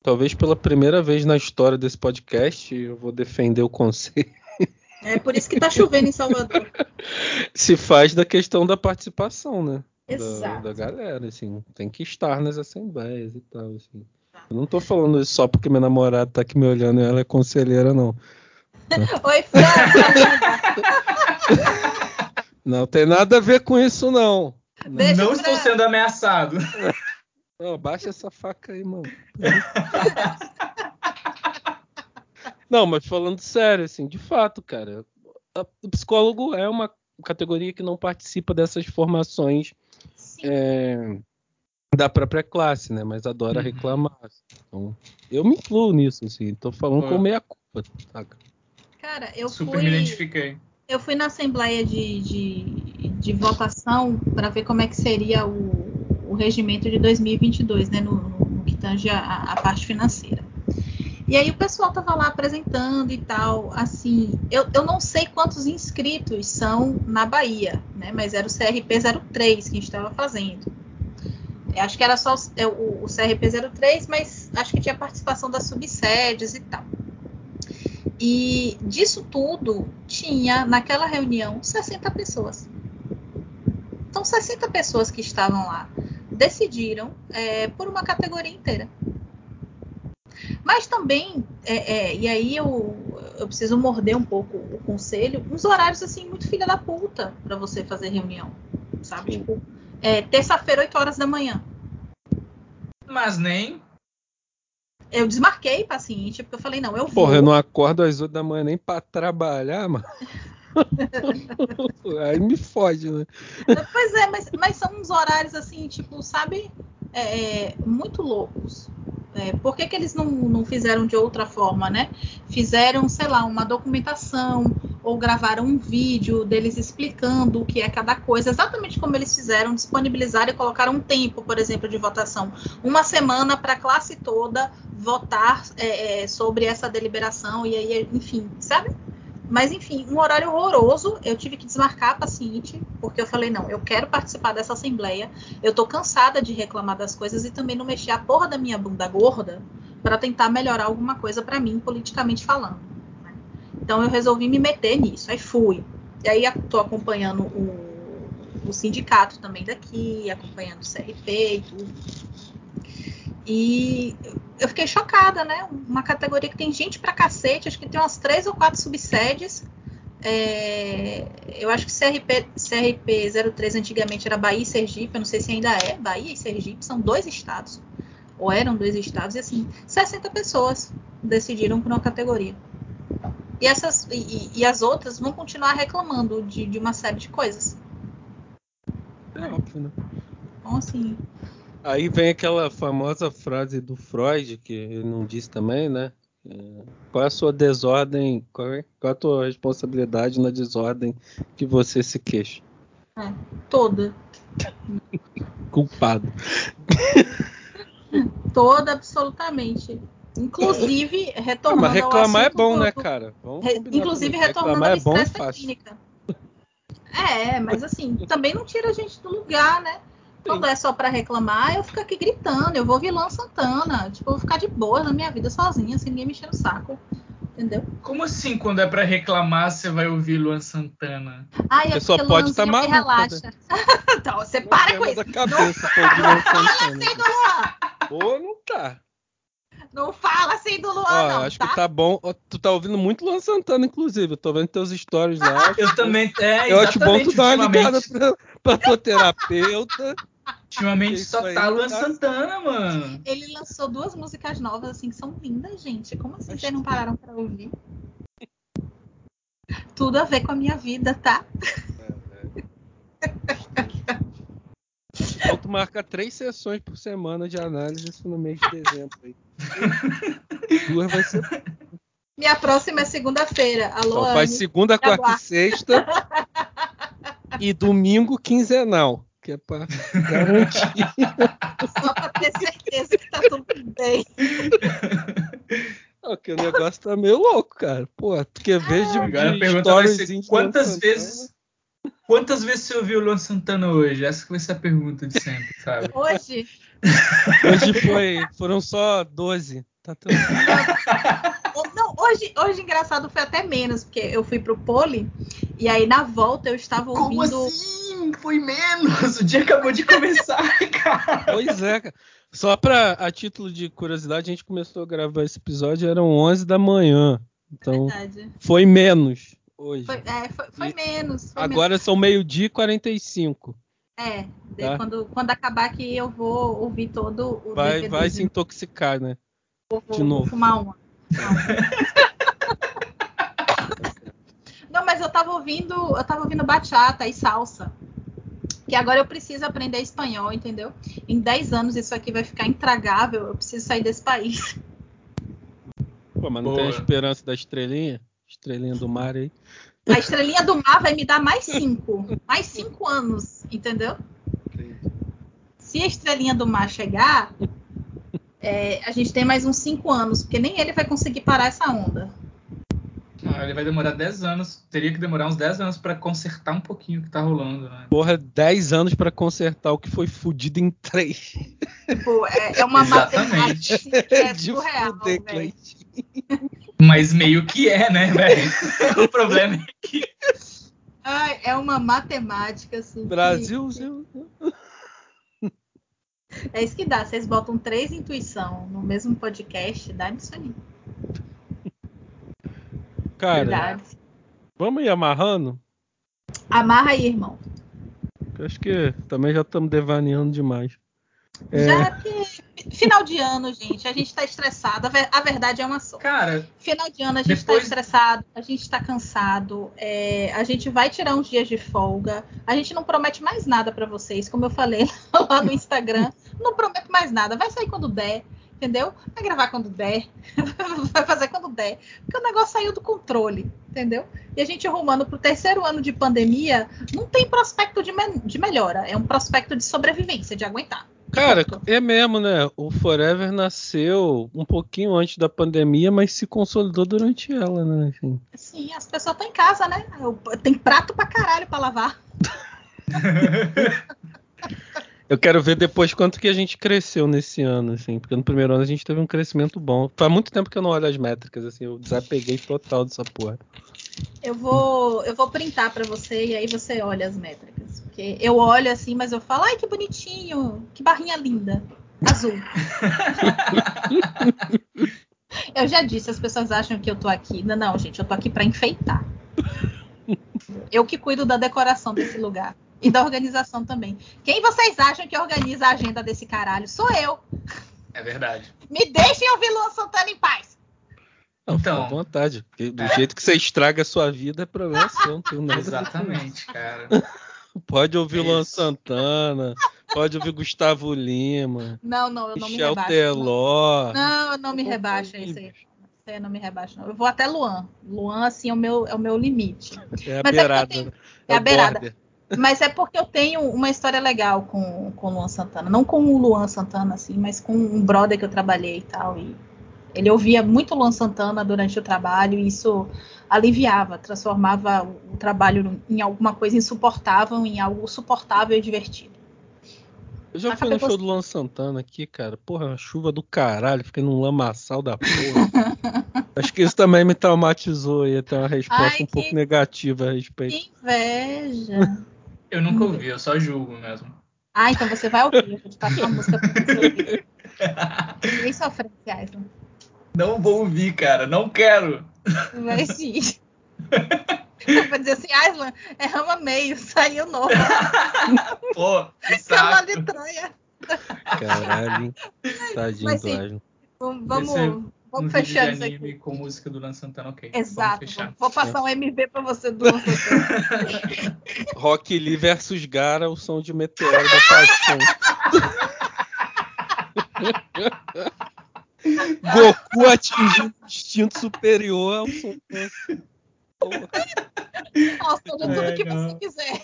A: talvez pela primeira vez na história desse podcast, eu vou defender o conselho.
B: É por isso que tá chovendo em Salvador. [laughs]
A: Se faz da questão da participação, né? Da, da, galera, assim, tem que estar nas assembleias e tal, assim. Eu não tô falando isso só porque minha namorada tá aqui me olhando e ela é conselheira, não. [laughs]
B: Oi, Fran! [laughs]
A: não tem nada a ver com isso, não.
C: Deixa não estou sendo ameaçado. [laughs]
A: Não, baixa essa faca aí, mano. não, mas falando sério, assim, de fato, cara, o psicólogo é uma categoria que não participa dessas formações é, da própria classe, né? Mas adora uhum. reclamar. Então, eu me incluo nisso, assim. Tô falando Foi. com meia culpa, saca?
B: Cara, eu
C: Super
B: fui...
C: me identifiquei.
B: Eu fui na assembleia de, de, de votação para ver como é que seria o, o regimento de 2022, né? No, no, no que tange a, a parte financeira. E aí o pessoal tava lá apresentando e tal, assim, eu, eu não sei quantos inscritos são na Bahia, né? Mas era o CRP 03 que a gente estava fazendo. Eu acho que era só é, o, o CRP 03, mas acho que tinha participação das subsedes e tal. E disso tudo, tinha naquela reunião 60 pessoas. Então, 60 pessoas que estavam lá decidiram é, por uma categoria inteira. Mas também, é, é, e aí eu, eu preciso morder um pouco o conselho, uns horários assim, muito filha da puta para você fazer reunião. Sabe? Sim. Tipo, é, terça-feira, 8 horas da manhã.
C: Mas nem.
B: Eu desmarquei paciente, porque eu falei, não, eu vou.
A: Porra, eu não acordo às 8 da manhã nem para trabalhar, mano. [laughs] Aí me fode, né?
B: Pois é, mas, mas são uns horários assim, tipo, sabe? É, é muito loucos. É, por que, que eles não, não fizeram de outra forma, né? Fizeram, sei lá, uma documentação ou gravaram um vídeo deles explicando o que é cada coisa, exatamente como eles fizeram, disponibilizaram e colocaram um tempo, por exemplo, de votação. Uma semana para a classe toda votar é, é, sobre essa deliberação, e aí, enfim, sabe? Mas enfim, um horário horroroso. Eu tive que desmarcar a paciente, porque eu falei, não, eu quero participar dessa assembleia. Eu tô cansada de reclamar das coisas e também não mexer a porra da minha bunda gorda para tentar melhorar alguma coisa para mim, politicamente falando. Né? Então eu resolvi me meter nisso. Aí fui. E aí estou acompanhando o, o sindicato também daqui, acompanhando o CRP e tudo. E eu fiquei chocada, né? Uma categoria que tem gente pra cacete, acho que tem umas três ou quatro subsedes. É, eu acho que CRP, CRP 03 antigamente era Bahia e Sergipe, eu não sei se ainda é. Bahia e Sergipe são dois estados, ou eram dois estados, e assim, 60 pessoas decidiram por uma categoria. E, essas, e, e as outras vão continuar reclamando de, de, uma série de coisas.
A: É óbvio, né?
B: Então, assim.
A: Aí vem aquela famosa frase do Freud, que ele não disse também, né? Qual é a sua desordem? Qual é, qual é a tua responsabilidade na desordem que você se queixa?
B: É, toda. [laughs]
A: Culpado. [laughs]
B: toda, absolutamente. Inclusive, retornando
A: Mas reclamar é bom, né, cara?
B: Re... Inclusive, retornando
A: reclamar é bom
B: e clínica. É, mas assim, também não tira a gente do lugar, né? Quando é só para reclamar, eu fico aqui gritando, eu vou ouvir Luan Santana. Tipo, eu vou ficar de boa na minha vida sozinha, sem ninguém mexer no saco. Entendeu?
C: Como assim, quando é para reclamar, você vai ouvir Luan Santana?
B: Ai, é
A: só pode estar tá maluco.
B: relaxa. Né? [laughs] então, você para com isso.
A: Cabeça,
B: não fala assim do Luan.
A: Ou não tá.
B: Não fala assim do Luan,
A: Ó,
B: não.
A: Acho
B: tá?
A: que tá bom. Tu tá ouvindo muito Luan Santana, inclusive. Eu tô vendo teus stories lá. [laughs]
C: eu também. É,
A: eu acho bom tu dar uma ligada pra, pra tua terapeuta.
C: Ultimamente só tá Luan tá... Santana, mano.
B: Ele lançou duas músicas novas, assim, que são lindas, gente. Como assim vocês não pararam pra ouvir? Tudo a ver com a minha vida, tá?
A: É, é. Então tu marca três sessões por semana de análise isso no mês de dezembro aí. Duas vai ser.
B: Minha próxima é segunda-feira. Alô,
A: então, faz segunda, quarta e sexta. [laughs] e domingo quinzenal que é pra [laughs] garantir.
B: Só pra ter certeza que tá tudo bem.
A: Não, que o negócio tá meio louco, cara. Pô, tu quer ver de,
C: Agora a pergunta vai ser quantas vezes. Quantas vezes você ouviu o Luan Santana hoje? Essa que vai ser a pergunta de sempre, sabe?
B: Hoje?
A: hoje foi. Foram só 12. Tá tudo
B: Não, hoje, hoje engraçado foi até menos, porque eu fui pro pole e aí na volta eu estava ouvindo.
C: Como assim? foi menos. [laughs] O dia acabou de começar, [laughs] cara.
A: Pois é, cara. Só pra, a título de curiosidade, a gente começou a gravar esse episódio, eram 11 da manhã. Então,
B: Verdade.
A: foi menos hoje.
B: Foi, é, foi, foi menos. Foi
A: agora
B: menos.
A: são meio-dia e 45.
B: É, tá? quando, quando acabar aqui eu vou ouvir todo o
A: Vai, vai se intoxicar, né?
B: Vou, vou,
A: de novo.
B: Vou fumar uma. Não, [laughs] mas eu tava ouvindo, eu tava ouvindo bachata e salsa que agora eu preciso aprender espanhol, entendeu? Em 10 anos isso aqui vai ficar intragável, eu preciso sair desse país.
A: Pô, mas não Boa. tem a esperança da estrelinha? Estrelinha do mar aí.
B: A estrelinha do mar vai me dar mais 5. mais 5 anos, entendeu? Se a estrelinha do mar chegar, é, a gente tem mais uns 5 anos, porque nem ele vai conseguir parar essa onda.
C: Não, ele vai demorar 10 anos. Teria que demorar uns 10 anos para consertar um pouquinho o que tá rolando, né?
A: Porra, 10 anos para consertar o que foi fudido em 3.
B: Tipo, é, é uma matemática que é
A: De surreal, fuder,
C: Mas meio que é, né, velho? [laughs] o problema é que.
B: Ai, é uma matemática, assim.
A: Brasil,
B: que... É isso que dá. Vocês botam três intuição no mesmo podcast, dá nisso aí.
A: Cara, Verdade. vamos ir amarrando?
B: Amarra aí, irmão.
A: Eu acho que também já estamos devaneando demais.
B: É... Já que final de ano, gente, a gente está estressado. A verdade é uma só.
C: Cara,
B: final de ano a gente está depois... estressado, a gente está cansado. É... a gente vai tirar uns dias de folga. A gente não promete mais nada para vocês, como eu falei [laughs] lá no Instagram. não prometo mais nada. Vai sair quando der entendeu? Vai gravar quando der, [laughs] vai fazer quando der, porque o negócio saiu do controle, entendeu? E a gente arrumando para o terceiro ano de pandemia, não tem prospecto de, me de melhora, é um prospecto de sobrevivência, de aguentar.
A: Cara, é mesmo, né? O Forever nasceu um pouquinho antes da pandemia, mas se consolidou durante ela, né?
B: Enfim. Sim, as pessoas estão em casa, né? Tem prato pra caralho pra lavar. [laughs]
A: Eu quero ver depois quanto que a gente cresceu nesse ano, assim, porque no primeiro ano a gente teve um crescimento bom. Faz muito tempo que eu não olho as métricas, assim, eu desapeguei total dessa porra.
B: Eu vou, eu vou printar para você e aí você olha as métricas. Porque eu olho assim, mas eu falo, ai que bonitinho, que barrinha linda, azul. [laughs] eu já disse, as pessoas acham que eu tô aqui. Não, não, gente, eu tô aqui para enfeitar. [laughs] Eu que cuido da decoração desse lugar. E da organização também. Quem vocês acham que organiza a agenda desse caralho? Sou eu.
C: É verdade.
B: Me deixem ouvir Luan Santana em paz.
A: Não, então, à vontade. Do é. jeito que você estraga a sua vida, é problema [laughs] seu. Não
C: Exatamente, cara. [laughs]
A: Pode ouvir Luan Santana, pode ouvir Gustavo Lima.
B: Não, não, eu não Michel me rebaixo. Teló. Não, eu não me rebaixo isso aí. Você não me rebaixa, não. Eu vou até Luan. Luan, assim, é o meu, é o meu limite.
A: É a Mas é beirada.
B: É, é a beirada. Mas é porque eu tenho uma história legal com, com o Luan Santana. Não com o Luan Santana, assim, mas com um brother que eu trabalhei e tal. E ele ouvia muito Luan Santana durante o trabalho e isso aliviava, transformava o trabalho em alguma coisa insuportável, em algo suportável e divertido.
A: Eu já fui no show do Luan Santana aqui, cara. Porra, uma chuva do caralho, fiquei num lamaçal da porra. [laughs] Acho que isso também me traumatizou e até uma resposta Ai, um que... pouco negativa a respeito.
B: Que inveja.
C: Eu nunca ouvi, eu só julgo mesmo.
B: Ah, então você vai ouvir. Eu vou te passar uma música pra você ouvir. [laughs] Nem sofrência, Aislan.
C: Não vou ouvir, cara. Não quero.
B: Vai [laughs] sim. Pra dizer assim, Aislan, é rama meio, [laughs] saiu novo.
C: Pô, que saco. É
A: Caralho, tadinho Mas, do Aislan.
B: Vamos, vamos fechar isso aqui.
C: com música do Lan Santana, ok.
B: Exato. Vou passar um MV pra você do Lan
A: Santana. [laughs] Rock Lee versus Gara, o som de meteoro da paixão. [laughs] Goku atingiu um instinto superior ao som.
B: Nossa, tudo é, que não. você quiser.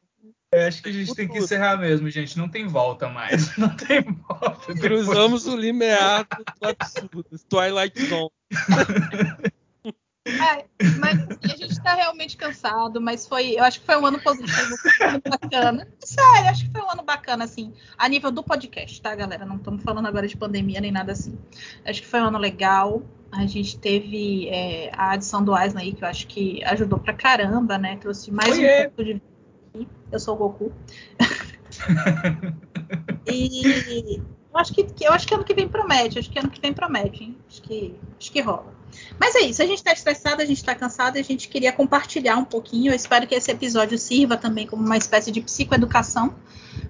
B: [laughs]
C: É, acho que a gente tem que encerrar mesmo, gente. Não tem volta mais. [laughs] Não tem volta.
A: Cruzamos o limiar do absurdo. Twilight Zone.
B: É, mas assim, a gente tá realmente cansado, mas foi, eu acho que foi um ano positivo, foi um ano bacana. Sério, acho que foi um ano bacana, assim, a nível do podcast, tá, galera? Não estamos falando agora de pandemia nem nada assim. Acho que foi um ano legal. A gente teve é, a adição do Aislan aí, que eu acho que ajudou pra caramba, né? Trouxe mais Oi, um pouco de. Eu sou o Goku. e eu acho que, eu acho que ano que vem promete, acho que ano que vem promete, hein? Acho que, acho que rola. Mas é isso, a gente está estressado, a gente está cansado e a gente queria compartilhar um pouquinho. Eu espero que esse episódio sirva também como uma espécie de psicoeducação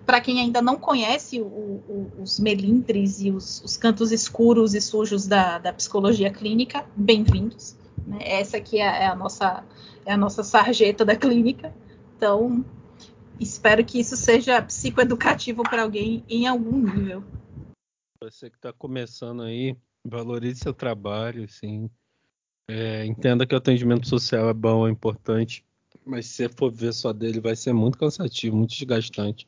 B: para quem ainda não conhece o, o, os melindres e os, os, cantos escuros e sujos da, da psicologia clínica. Bem-vindos. Né? Essa aqui é, é, a nossa é a nossa sarjeta da clínica. Então, espero que isso seja psicoeducativo para alguém em algum nível.
A: Você que está começando aí, valorize seu trabalho, assim. É, entenda que o atendimento social é bom, é importante, mas se você for ver só dele, vai ser muito cansativo, muito desgastante.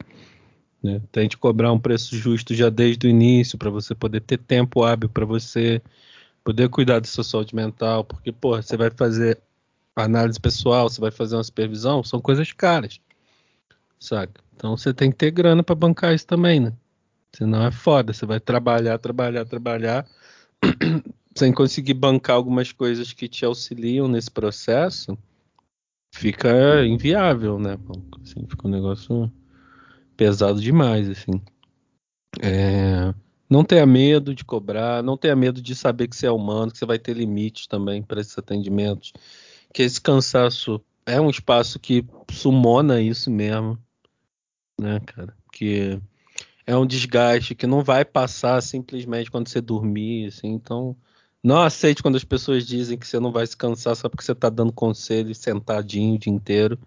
A: Né? Tente cobrar um preço justo já desde o início, para você poder ter tempo hábil para você poder cuidar da sua saúde mental, porque, pô, você vai fazer análise pessoal, você vai fazer uma supervisão, são coisas caras, saca? Então você tem que ter grana para bancar isso também, né? Senão é foda, você vai trabalhar, trabalhar, trabalhar [clears throat] sem conseguir bancar algumas coisas que te auxiliam nesse processo, fica inviável, né? Assim, fica um negócio pesado demais, assim. É, não tenha medo de cobrar, não tenha medo de saber que você é humano, que você vai ter limites também para esses atendimentos, que esse cansaço é um espaço que sumona isso mesmo, né, cara? Que é um desgaste que não vai passar simplesmente quando você dormir, assim. Então, não aceite quando as pessoas dizem que você não vai se cansar só porque você tá dando conselho sentadinho o dia inteiro,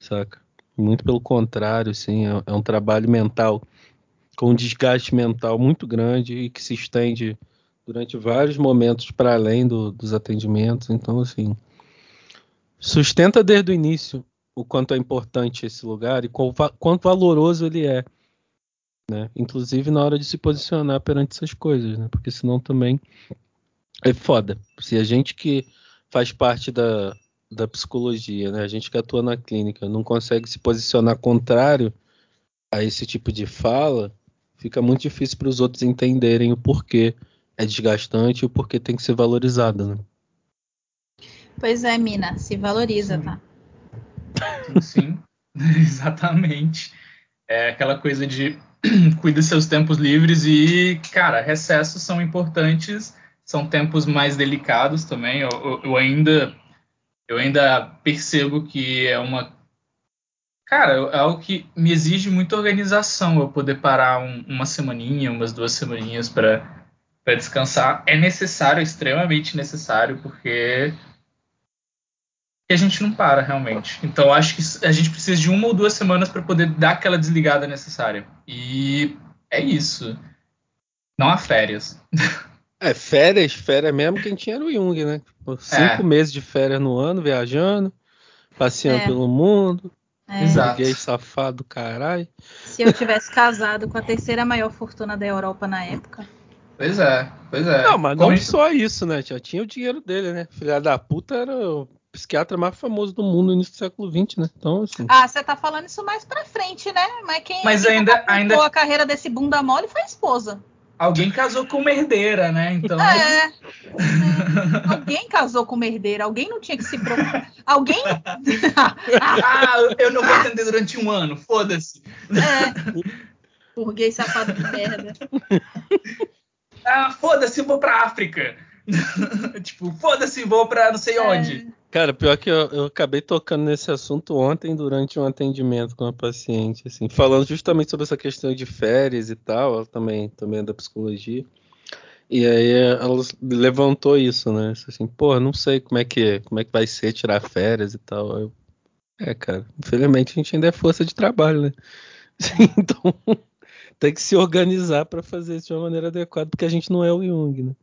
A: saca? Muito pelo contrário, assim, é, é um trabalho mental com um desgaste mental muito grande e que se estende durante vários momentos para além do, dos atendimentos. Então, assim, sustenta desde o início o quanto é importante esse lugar e quão, quanto valoroso ele é né? Inclusive na hora de se posicionar perante essas coisas, né? Porque senão também é foda. Se a gente que faz parte da, da psicologia, né? A gente que atua na clínica não consegue se posicionar contrário a esse tipo de fala, fica muito difícil para os outros entenderem o porquê é desgastante e o porquê tem que ser valorizado, né?
B: Pois é, mina, se valoriza,
C: Sim.
B: tá? [laughs]
C: Sim, [laughs] exatamente. É aquela coisa de [clears throat] cuide dos seus tempos livres e, cara, recessos são importantes, são tempos mais delicados também. Eu, eu- eu ainda eu ainda percebo que é uma cara, é algo que me exige muita organização eu poder parar um- uma semaninha, umas duas semaninhas para para descansar. É necessário, extremamente necessário, porque que a gente não para realmente. Então acho que a gente precisa de uma ou duas semanas para poder dar aquela desligada necessária. E é isso. Não há férias.
A: É, férias, férias mesmo, quem tinha era o Jung, né? Tipo, Cinco
C: É.
A: meses de férias no ano, viajando, passeando
B: É.
A: pelo mundo,
B: É,
C: Exato.
A: gay safado, caralho.
B: se eu tivesse casado com a terceira maior fortuna da Europa na época.
C: Pois é, pois é.
A: Não, mas
C: Como
A: não
C: gente-
A: só isso, né? Já tinha o dinheiro dele, né? Filha da puta era o psiquiatra mais famoso do mundo no início do século XX, né? Então, assim.
B: Ah, você tá falando isso mais pra frente, né? Mas quem,
C: Mas
B: quem
C: ainda- ainda-
B: a carreira desse bunda mole foi a esposa.
C: Alguém casou com uma herdeira, né? Então.
B: É. É. [laughs] Alguém casou com uma herdeira, alguém não tinha que se preocupar. Alguém. [laughs]
C: ah, eu não vou atender durante um ano, foda-se.
B: é. Burguês safado de merda.
C: Ah, foda-se, eu vou pra África. [laughs] tipo, foda-se, vou pra não sei onde.
A: Cara, pior que eu, eu acabei tocando nesse assunto ontem durante um atendimento com uma paciente, assim, falando justamente sobre essa questão de férias e tal, ela também, também é da psicologia. E aí ela levantou isso, né? Assim, pô, não sei como é que como é que vai ser tirar férias e tal. Eu, é, cara, infelizmente a gente ainda é força de trabalho, né? [laughs] Então tem que se organizar para fazer isso de uma maneira adequada, porque a gente não é o Jung, né?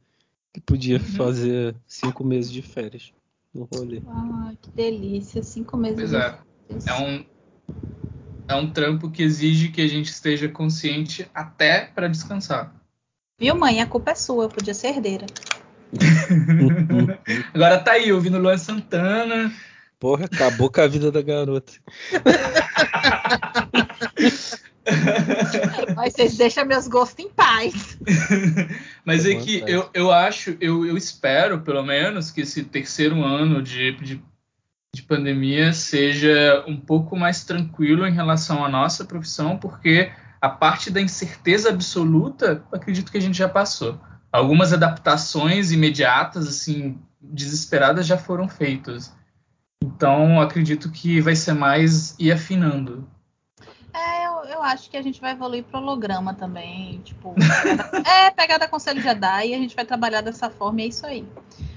A: Que podia
C: Uhum.
A: fazer cinco meses de férias no rolê.
B: Ai, que delícia. Cinco meses
C: Pois
B: de
C: é.
B: férias.
C: É um, é um trampo que exige que a gente esteja consciente até pra descansar.
B: Viu, mãe? A culpa é sua, eu podia ser herdeira. [laughs] [laughs]
C: Agora tá aí, ouvindo Luan Santana.
A: Porra, acabou com a vida da garota. [laughs] [laughs]
B: Mas vocês deixam meus gostos em paz. [laughs]
C: Mas é que eu, eu acho, eu, eu espero, pelo menos, que esse terceiro ano de, de, de pandemia seja um pouco mais tranquilo em relação à nossa profissão, porque a parte da incerteza absoluta, acredito que a gente já passou. Algumas adaptações imediatas, assim, desesperadas, já foram feitas. Então, acredito que vai ser mais ir afinando.
B: Acho que a gente vai evoluir pro holograma também. Tipo, pegada- [laughs] é, pegada Conselho Jedi e a gente vai trabalhar dessa forma e é isso aí.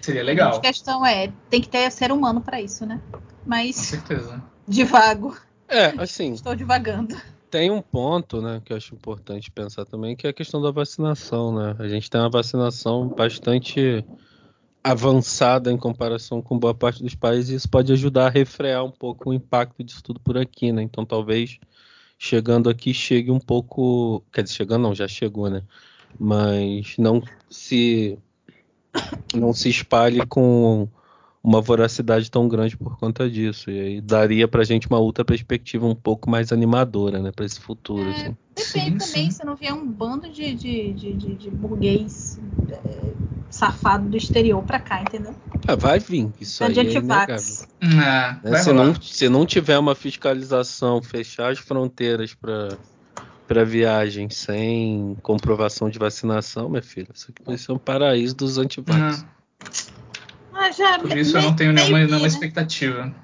C: Seria
B: A
C: legal,
B: grande questão é, tem que ter ser humano pra isso, né?
C: com
B: Mas
C: certeza.
B: divago,
A: É, assim,
B: estou divagando.
A: tem um ponto, né, que eu acho importante pensar também, que é a questão da vacinação, né? A gente tem uma vacinação bastante avançada em comparação com boa parte dos países, e isso pode ajudar a refrear um pouco o impacto disso tudo por aqui, né? Então talvez chegando aqui chegue um pouco, quer dizer, chegando não, já chegou, né? Mas não se não se espalhe com uma voracidade tão grande por conta disso. E aí daria pra gente uma outra perspectiva um pouco mais animadora, né, Pra esse futuro,
B: É,
A: assim.
B: Depende
C: Sim,
B: também
C: sim.
B: se não vier um bando de, de, de, de, de burguês é, safado do exterior pra cá, entendeu?
A: Ah, vai vir, isso
B: É
A: aí
B: de
A: é inegável.
B: antivax.
C: É,
A: né?
C: vai
A: Se, não, se não tiver uma fiscalização, fechar as fronteiras para para viagem sem comprovação de vacinação, minha filha, isso aqui vai ser um paraíso dos antivax.
C: Não.
B: Ah, já,
C: Por isso eu não tenho nenhuma,
B: que,
C: nenhuma
B: né?
C: expectativa.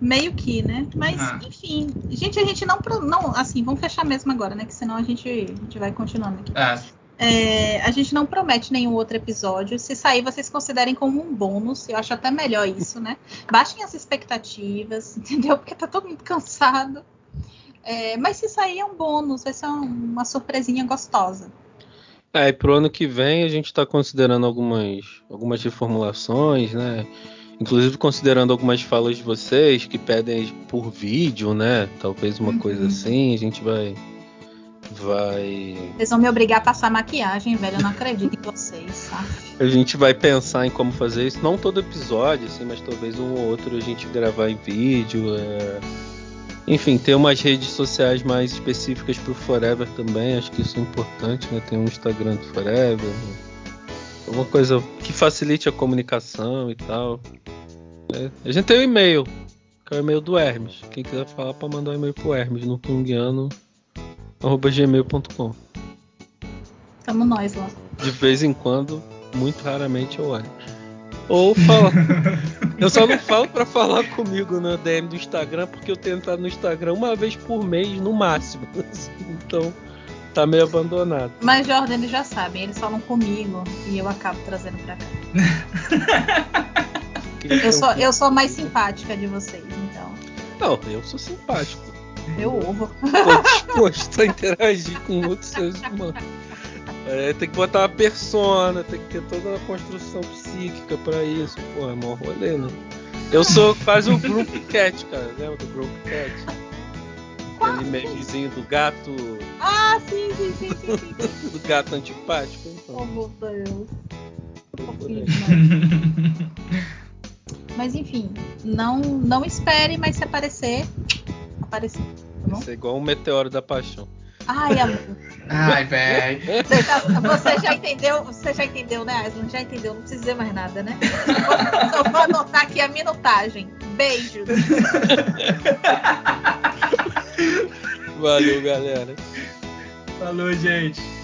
B: Meio que, né? Mas,
C: Ah.
B: enfim. Gente, a gente não, pro- não. Assim, vamos fechar mesmo agora, né? Que senão a gente, a gente vai continuando aqui.
C: É,
B: É, a gente não promete nenhum outro episódio. Se sair, vocês considerem como um bônus. Eu acho até melhor isso, né? Baixem as expectativas, [laughs] entendeu? Porque tá todo mundo cansado. É, mas se sair é um bônus, vai ser uma, surpresinha gostosa.
A: É, e pro ano que vem a gente está considerando algumas, algumas reformulações, né? Inclusive considerando algumas falas de vocês que pedem por vídeo, né? Talvez uma
B: Uhum.
A: coisa assim, a gente vai. Vai.
B: Vocês vão me obrigar a passar maquiagem, velho. Eu não acredito em vocês, tá?
A: A gente vai pensar em como fazer isso, não todo episódio, assim, mas talvez um ou outro a gente gravar em vídeo. é. Enfim, ter umas redes sociais mais específicas pro Forever também, acho que isso é importante, né? Tem um Instagram do Forever. né? Alguma coisa que facilite a comunicação e tal. É, a gente tem o um e-mail, que é o e-mail do Hermes. Quem quiser falar, pode mandar um e-mail pro Hermes no pungiano.gmail.com.
B: Tamo nós lá.
A: De vez em quando, muito raramente eu olho. Ou fala. [laughs] eu só não falo para falar comigo no DM do Instagram, porque eu tenho entrado no Instagram uma vez por mês no máximo. [laughs] Então tá meio abandonado.
B: Mas Jordan, eles já sabem, eles falam comigo e eu acabo trazendo pra cá. [laughs] eu, sou, eu sou mais simpática de vocês, então.
A: Não, eu sou simpático.
B: Eu ovo.
A: Tô disposto a interagir com outros seres humanos. É, tem que botar uma persona, tem que ter toda a construção psíquica pra isso. Pô, é mó rolê, né? Eu sou quase o Group Cat, cara. Lembra do Group Cat? Aquele memezinho do gato.
B: Ah, sim, sim, sim, sim. sim. [laughs]
A: do gato antipático. Então.
B: Oh, meu Deus. [laughs] Mas enfim, não, não espere, mas se aparecer, aparecer. Tá
A: Vai ser igual um meteoro da paixão.
B: Ai, amor.
C: Ai, velho.
B: Você, já, você já entendeu, você já entendeu, né, Aslan? Já entendeu, não precisa dizer mais nada, né? Só vou anotar aqui a minutagem. Beijos.
A: Valeu, galera.
C: Falou, gente.